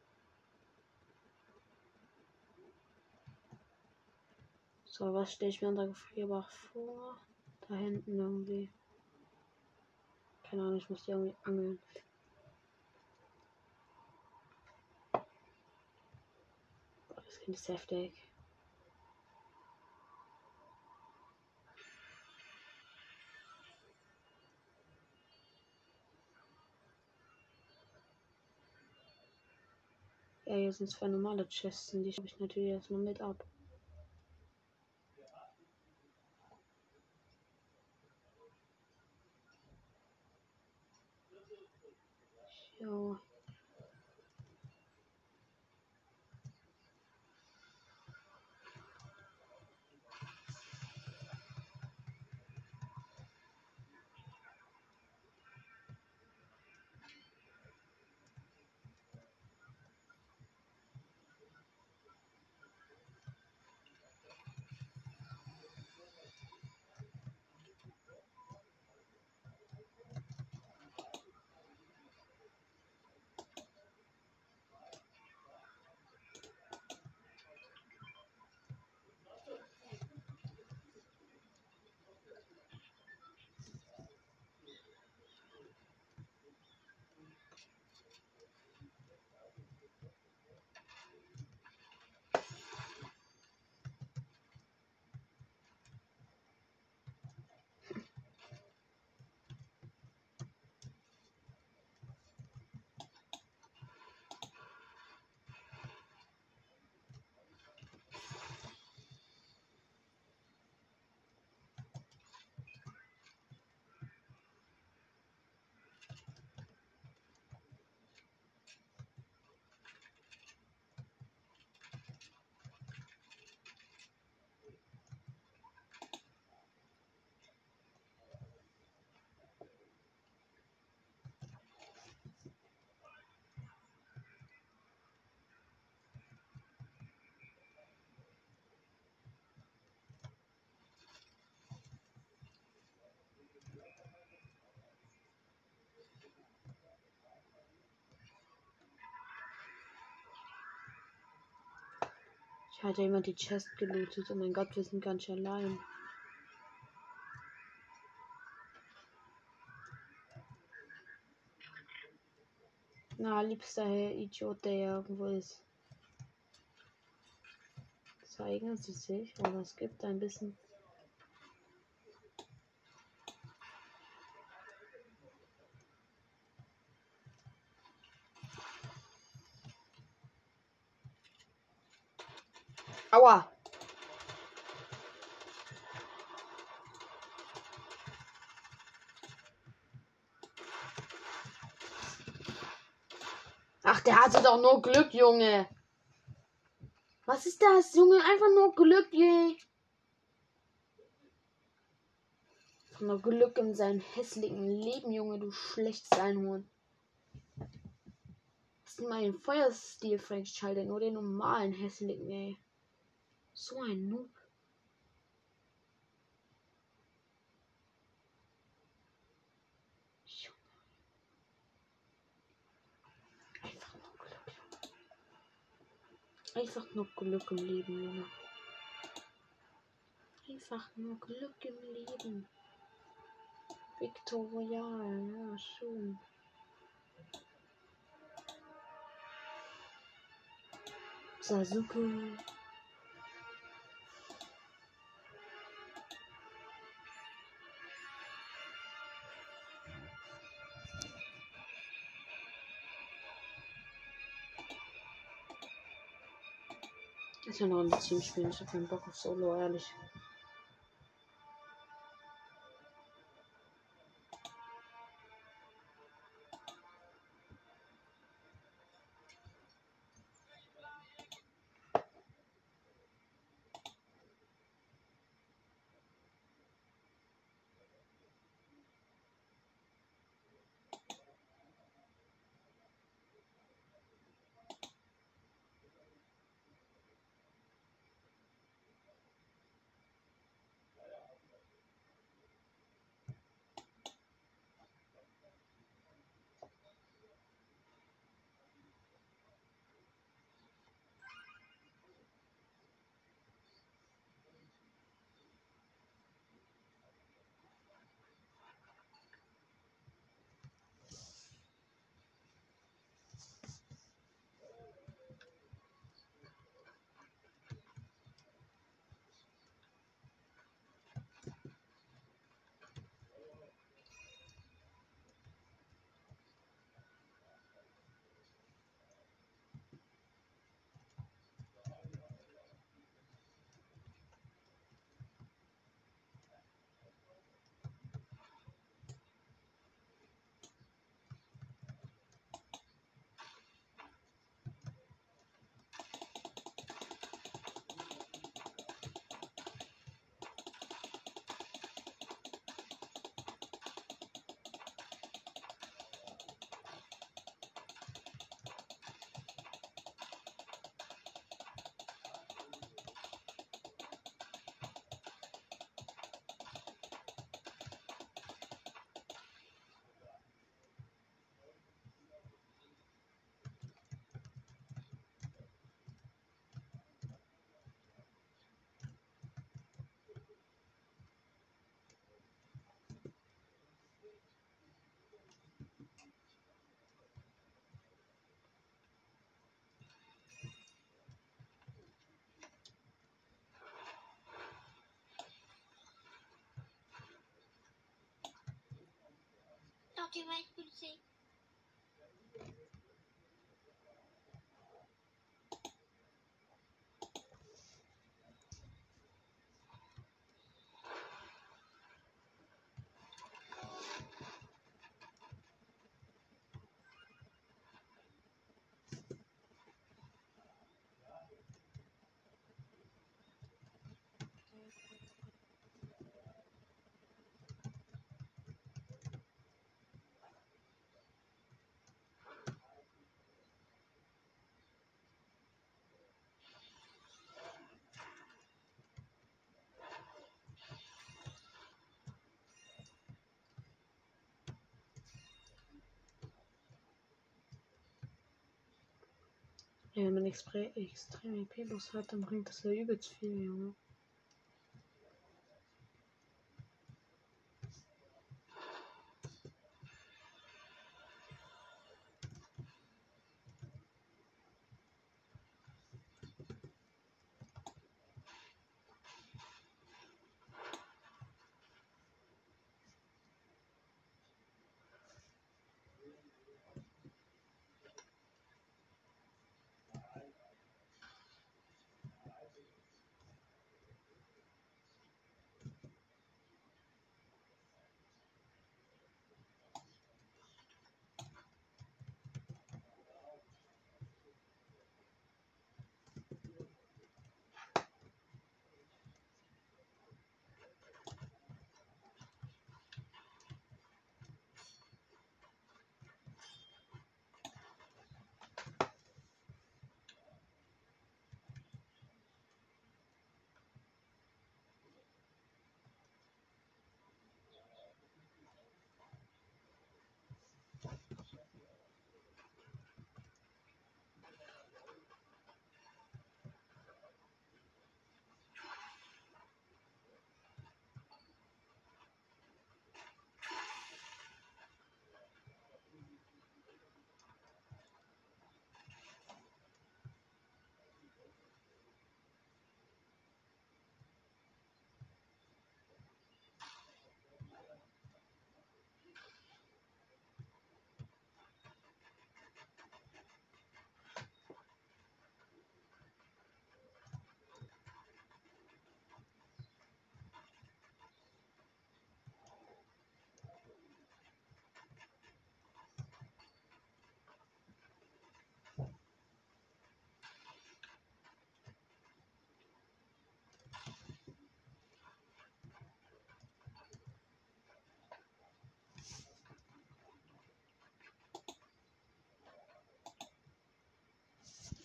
So, was stelle ich mir unter Gefrierbach vor? Da hinten irgendwie. Keine Ahnung, ich muss die irgendwie angeln. Das Kind ist heftig. Ja, hier sind zwei normale Chests, die habe ich natürlich erstmal mit ab. Ich hatte immer die Chest gelootet. Oh mein Gott, wir sind ganz schön allein. Na, liebster Herr Idiot, der ja irgendwo ist. Zeigen Sie sich, aber es gibt ein bisschen. Aua! Ach, der hatte doch nur Glück, Junge. Was ist das, Junge? Einfach nur Glück, je. Nur Glück in seinem hässlichen Leben, Junge, du schlechtes Einhorn. Das ist mein Feuerstil freigeschaltet, nur den normalen hässlichen, ey. So ein Noob. Einfach nur Glück. Einfach nur Glück im Leben, Junge. Einfach nur Glück im Leben. Victor Royal, ja, schön. Sasuke. Ich will noch ein Team spielen. Ich habe keinen Bock auf Solo, ehrlich. What do you want to say? Ja, wenn man extre extrem EP-Boss hat,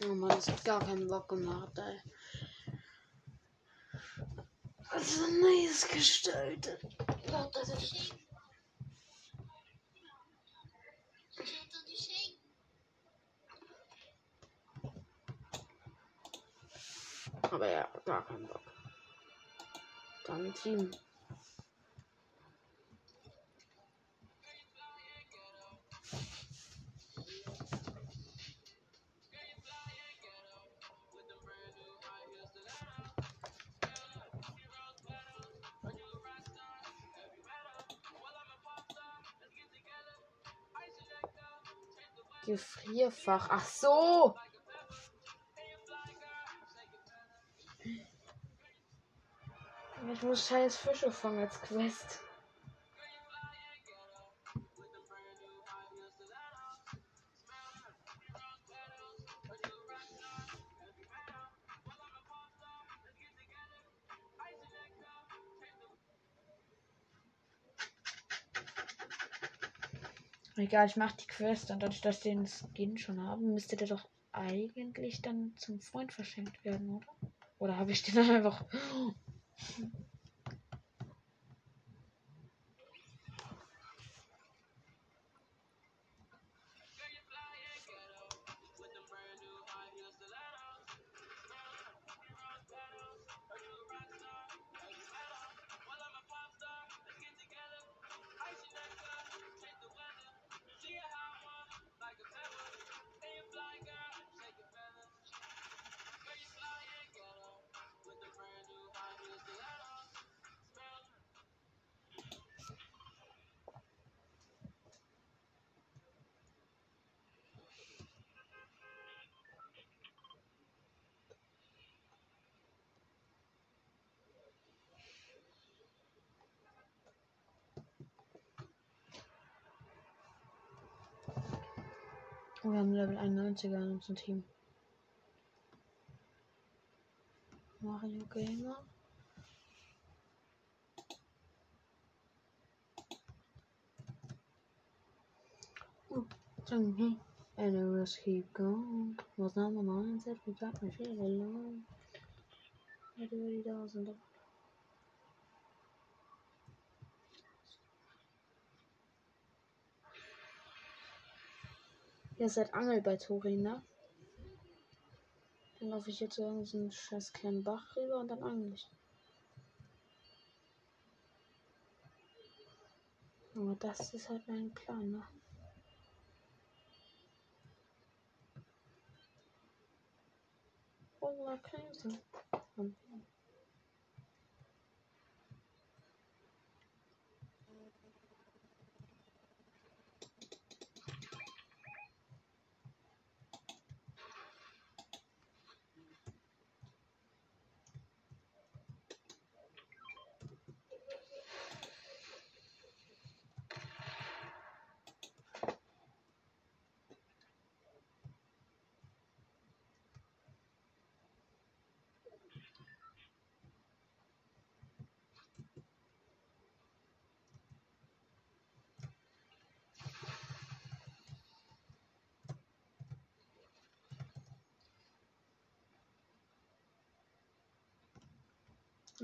Oh Mann, das hat gar keinen Bock gemacht, ey. Also nice gestaltet. Ja, das ist. Aber ja, gar keinen Bock. Dann Team. Gefrierfach. Ach so. Ich muss scheiß Fische fangen als Quest. Egal, ich mach die Quest und dadurch, dass wir den Skin schon haben, müsste der doch eigentlich dann zum Freund verschenkt werden, oder? Oder habe ich den dann einfach. Wir haben Level 91er in unserem Team. Mario Gamer. Hey. And rest keep going. Was not my mindset, we got my shit alone. Everybody doesn't. Ihr seid Angel bei Torin, ne? Dann laufe ich jetzt so in so einen scheiß kleinen Bach rüber und dann angel ich. Aber das ist halt mein Plan, ne? Oh, da kann ich so.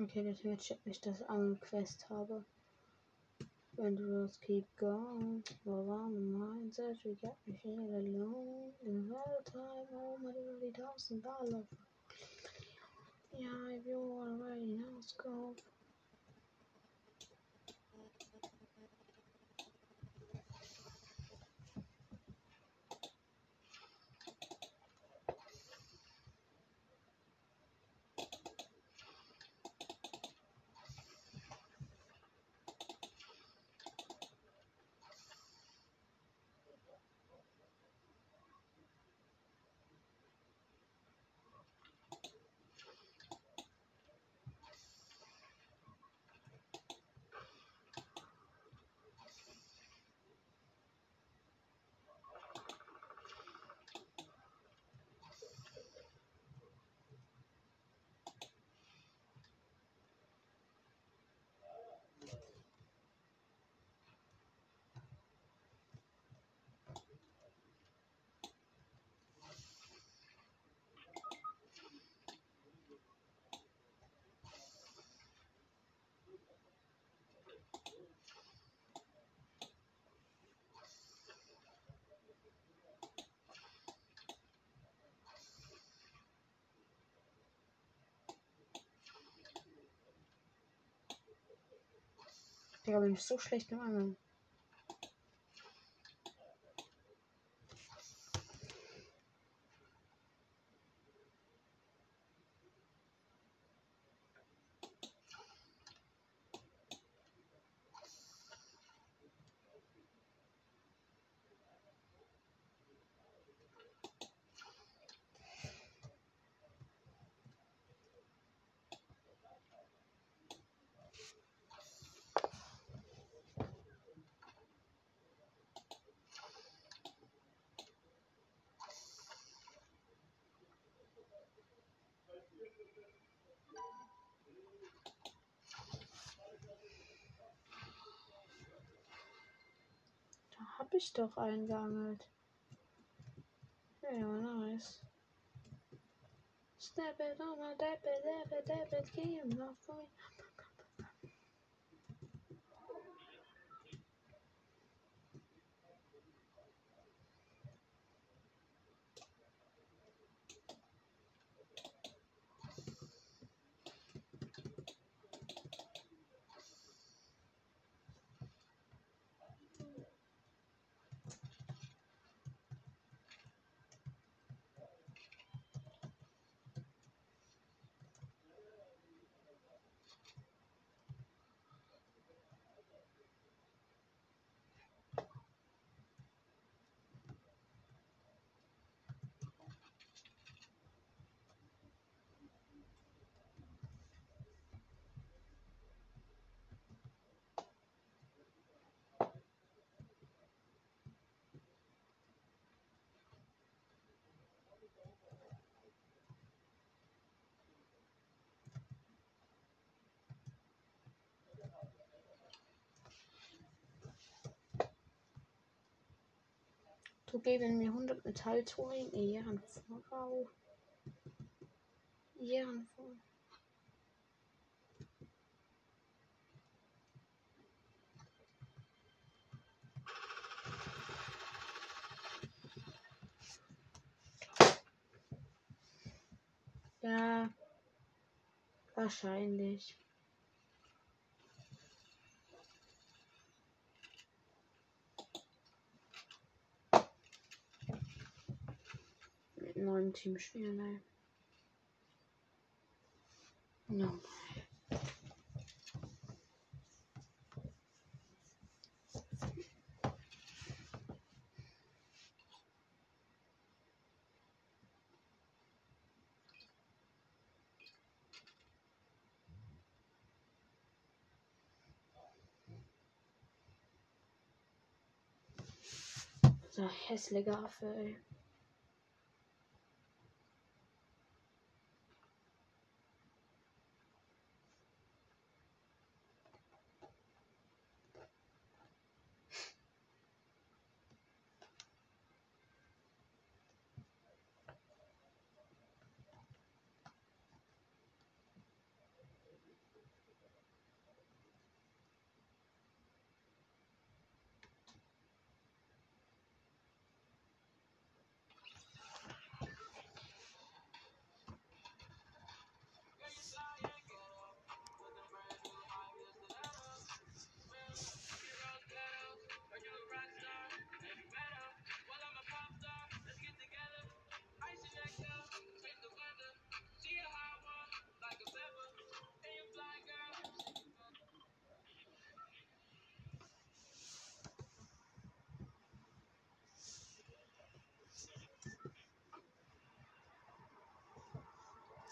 Okay, das wird checkt nicht, dass ich eine Quest habe. When the roads keep going, well on the mindset, we got me here alone. In the whole time, my really thousand dollar. Yeah, if you already know, scope. Digga, bin ich so schlecht im Angeln. Da hab ich doch eingeangelt. Ja, nice. Snap it on a dap it, dap it, dap it, game off me. Du geben mir 100 Metalltouring. Ehrenfrau. Ehrenfrau. Ja, wahrscheinlich. Mit neuem Team spielen, ey. No. So hässliche Affe, ey.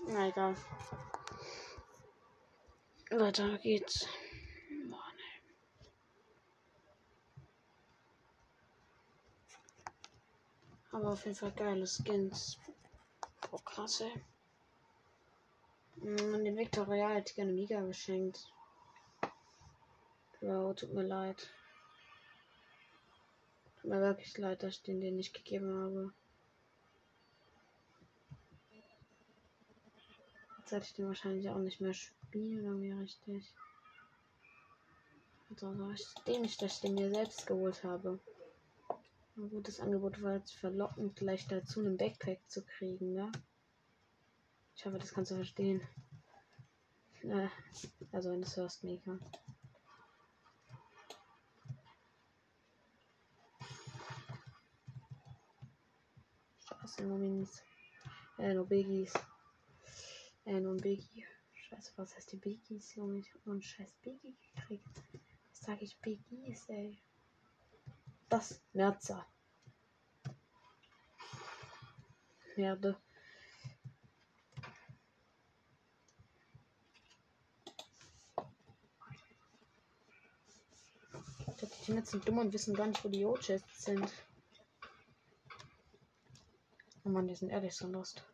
Na egal. Weiter geht's. Boah, nee. Aber auf jeden Fall geile Skins. Boah, krass, ey. Mm, Den Victoria hätte ich gerne Mega geschenkt. Bro, tut mir leid. Tut mir wirklich leid, dass ich den den nicht gegeben habe. Hätte ich den wahrscheinlich auch nicht mehr spielen, irgendwie richtig. Also war ich ich den mir selbst geholt habe. Ein gutes Angebot war jetzt verlockend, gleich dazu einen Backpack zu kriegen, ne? Ich hoffe, das kannst du verstehen. Äh, also wenn du es hörst, Mika. Scheiße, nur Minis. Äh, nur Biggies. Äh, nur ein Biggie. Scheiße, was heißt die Biggies, Junge? Einen scheiß Biggie gekriegt. Was sag ich Biggies, ey? Das Merzer. Merde. Die Kinder sind dumm und wissen gar nicht, wo die O-Chests sind. Oh Mann, die sind ehrlich so lost.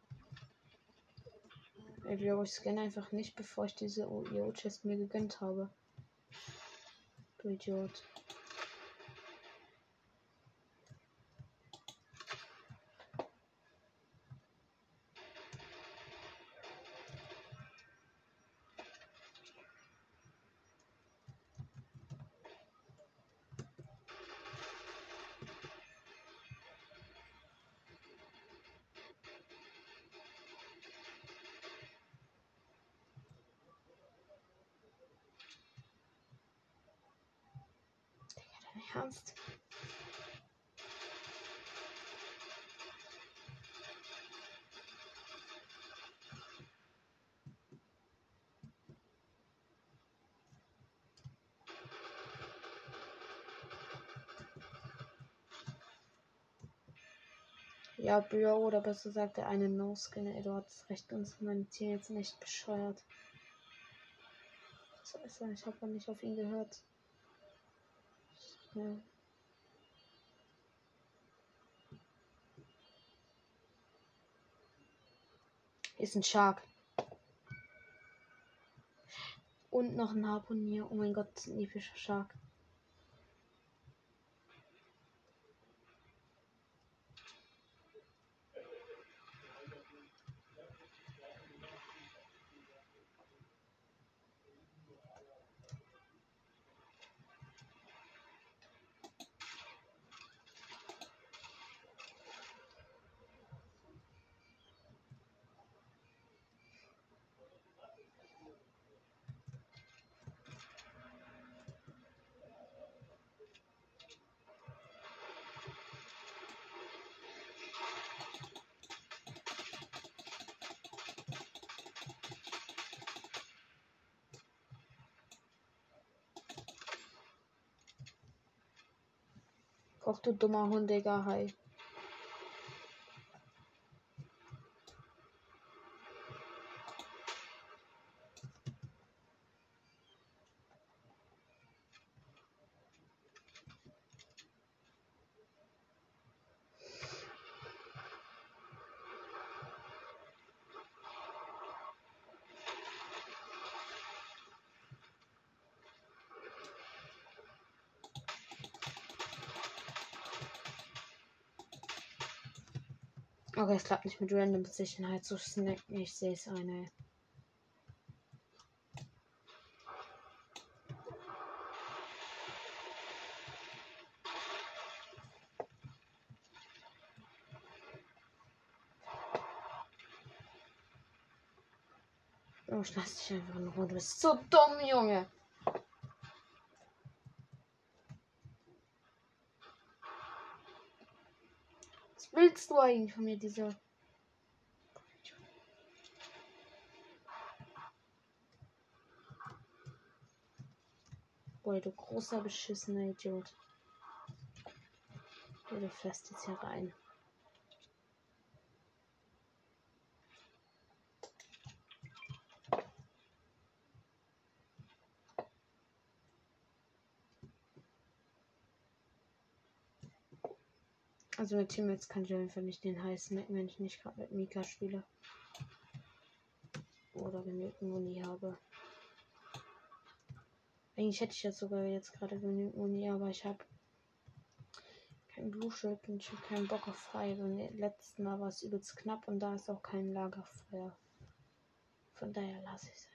Ich glaube, ich scanne einfach nicht, bevor ich diese OEO-Chest mir gegönnt habe. Du Idiot. Ja, Bro, oder besser gesagt der eine No-Skin. Ey, du hast recht, uns Teammates sind echt bescheuert. Scheiße, ich habe nicht auf ihn gehört. Ja. Ist ein Shark. Und noch ein Harpunier. Oh mein Gott, ein epischer Shark. Och du dummer Hund, Okay, es klappt nicht mit Random Sicherheit zu snacken. Ich sehe es eine. Oh, schmeiß dich einfach in Ruhe. Du bist so dumm, Junge. Was willst du eigentlich von mir, dieser? Boah, du großer beschissener Idiot. Du fährst jetzt hier rein. Also mit Teammates kann ich auf nicht den heißen, wenn ich nicht gerade mit Mika spiele. Oder genügend Muni habe. Eigentlich hätte ich jetzt sogar jetzt gerade genügend Muni, aber ich habe kein Blue und ich habe keinen Bock auf frei. Beim letzten Mal war es übelst knapp und da ist auch kein Lagerfeuer. Von daher lasse ich es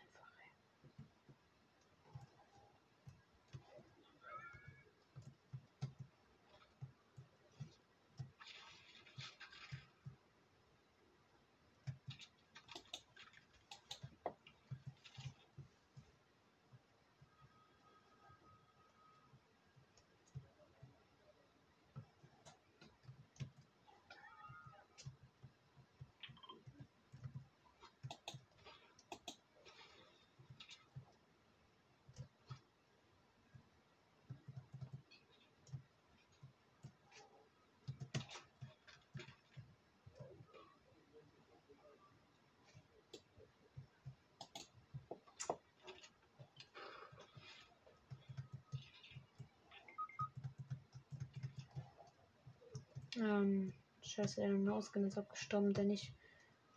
Ähm, scheiße, der Noskin ist abgestorben, der nicht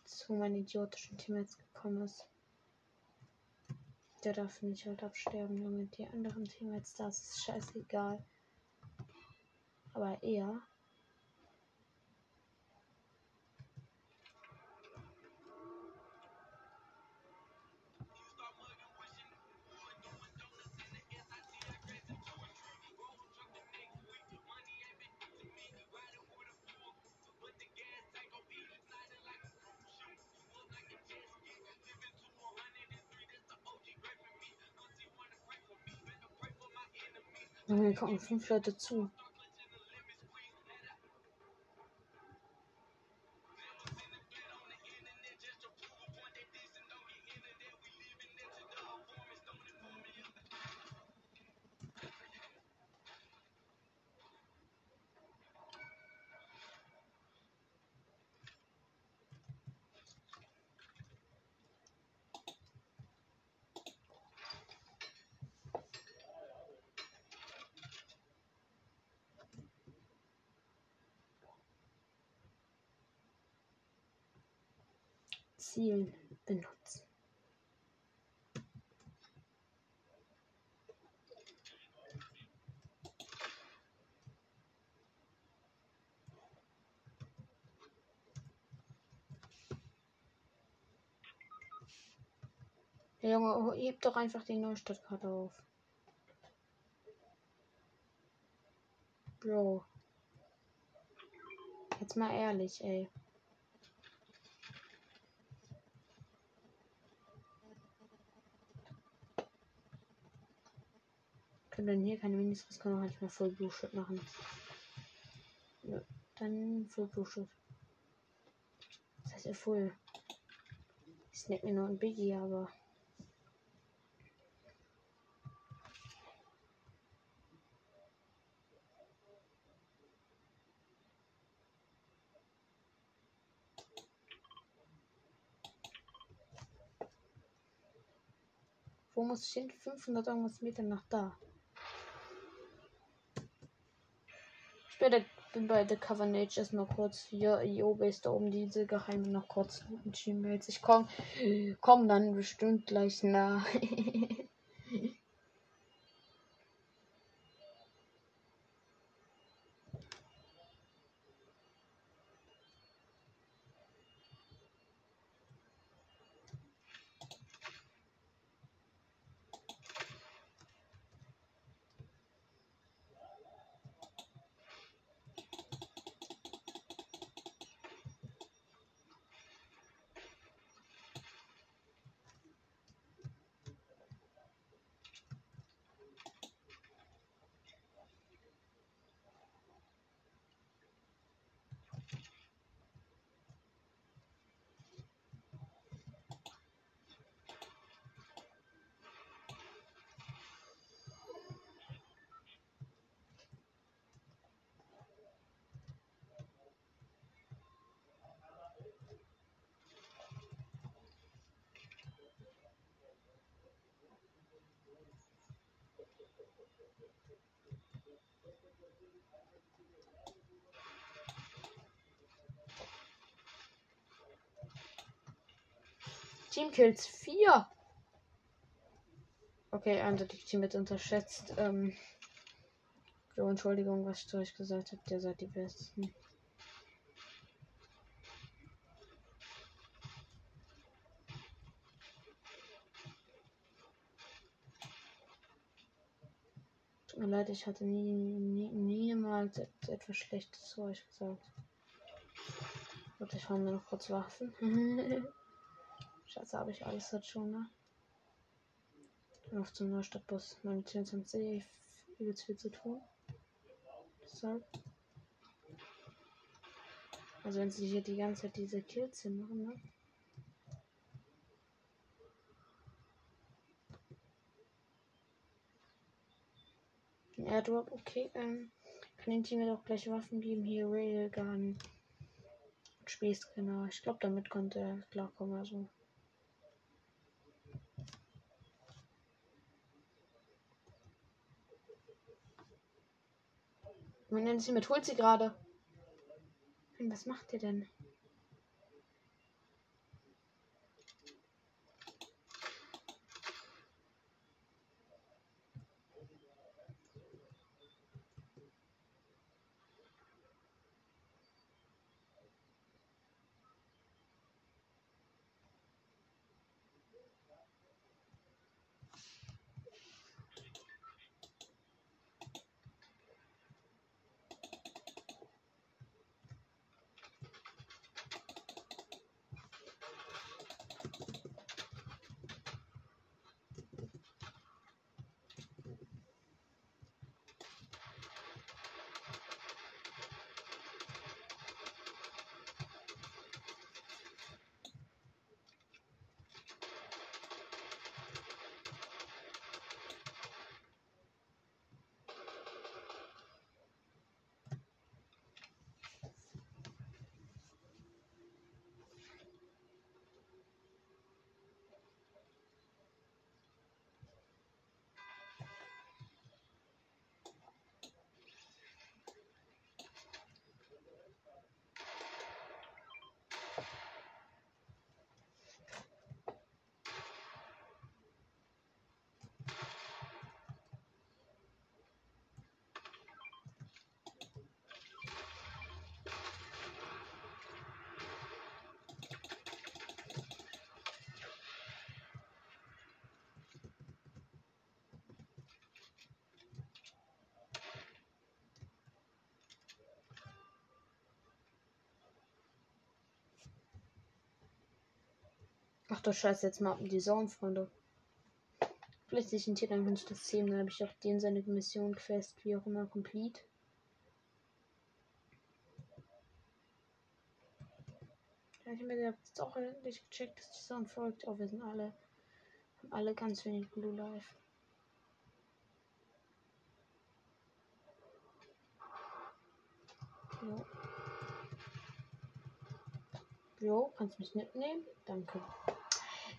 zu meinen idiotischen Teammates gekommen ist. Der darf nicht halt absterben, Junge. Die anderen Teammates, das ist scheißegal. Aber er. Gucken fünf Leute zu. Zielen benutzen. Der Junge, oh, heb doch einfach die Neustadtkarte auf. Bro. Jetzt mal ehrlich, ey. Und dann hier keine Ministris kann man manchmal voll Blue machen. Ja, dann voll Blue Shirt. Das heißt ja voll. Ich snack mir noch ein Biggie, aber. Wo muss ich hin? 500 irgendwas Meter nach da. Bin, der, bin bei der Covenage erstmal kurz hier. Iobe ist da oben diese geheime noch kurz mit Gmails. Ich komm, komm dann bestimmt gleich nah. Teamkills 4. Okay, eindeutig Team mit unterschätzt. Ähm, so, Entschuldigung, was ich euch gesagt habe. Der seid die Besten. Tut mir leid, ich hatte nie, nie, niemals et- etwas Schlechtes zu euch gesagt. Gut, ich fand mir noch kurz Waffen. Schatz, habe ich alles jetzt schon, ne? Auf zum Neustadtbus 924 übelst viel zu tun. Deshalb. Also wenn sie hier die ganze Zeit diese Kills hier machen, ne? Ein Airdrop, okay. Ähm, kann dem Team auch gleich Waffen geben. Hier Railgun. Spielscanner. Ich glaube, damit konnte er klarkommen. Also. Man nennt sie mit, holt sie gerade. Mann, Was macht ihr denn? Ach du Scheiße, jetzt mal die Zone, Freunde. Vielleicht sich ein Tier, dann kann ich das sehen. Dann habe ich auch den seine Mission, Quest, wie auch immer, complete. Ja, ich habe jetzt auch endlich gecheckt, dass die Zone folgt. Oh, wir sind alle, haben alle ganz wenig Blue Life. Jo. Jo, kannst mich mitnehmen? Danke.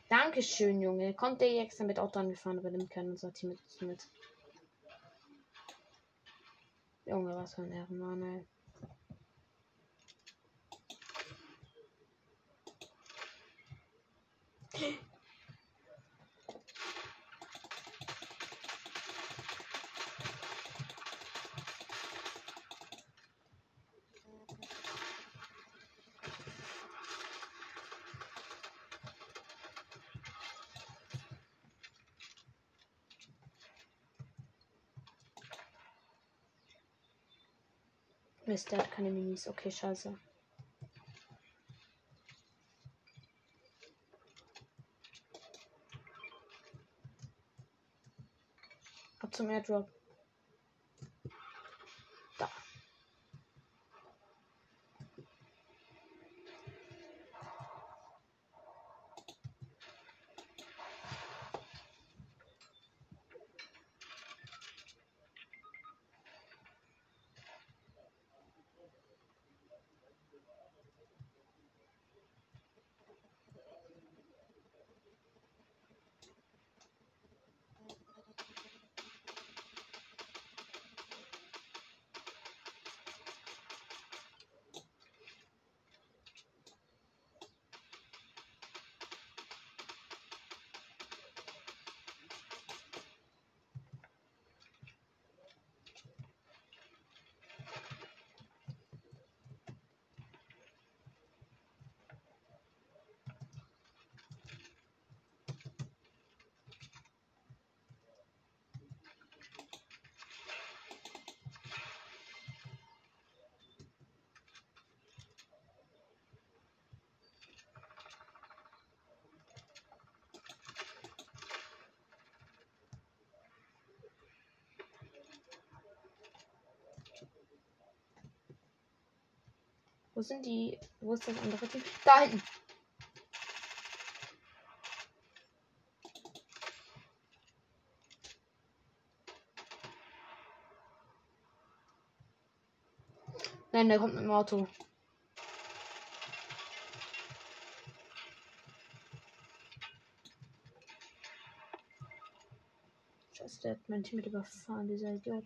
Dankeschön, Junge. Kommt der extra mit Auto angefahren, aber nimmt keinen unser Team mit. mit. Junge, was für ein Ehrenmann, ey. Mist, der hat keine Minis. Okay, scheiße. Ab zum Airdrop. Wo sind die. Wo ist das andere Team? Da hinten. Nein, der kommt mit dem Auto. Scheiße, der hat mein Team mit überfahren, dieser Idiot.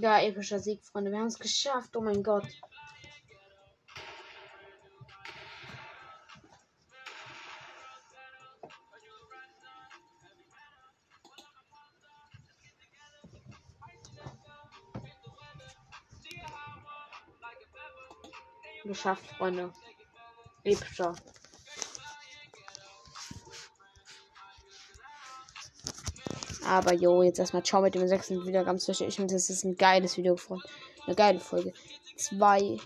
Ja, epischer Sieg, Freunde. Wir haben es geschafft. Oh mein Gott. Geschafft, Freunde. Epischer. Aber jo, jetzt erstmal ciao mit dem sechsten Wiedergabenstisch. Ich finde, das ist ein geiles Video, Freunde. Eine geile Folge. Zwei.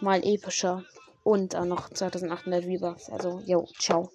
Mal epischer. Und auch noch 2800 V-Bucks. Also, jo, ciao.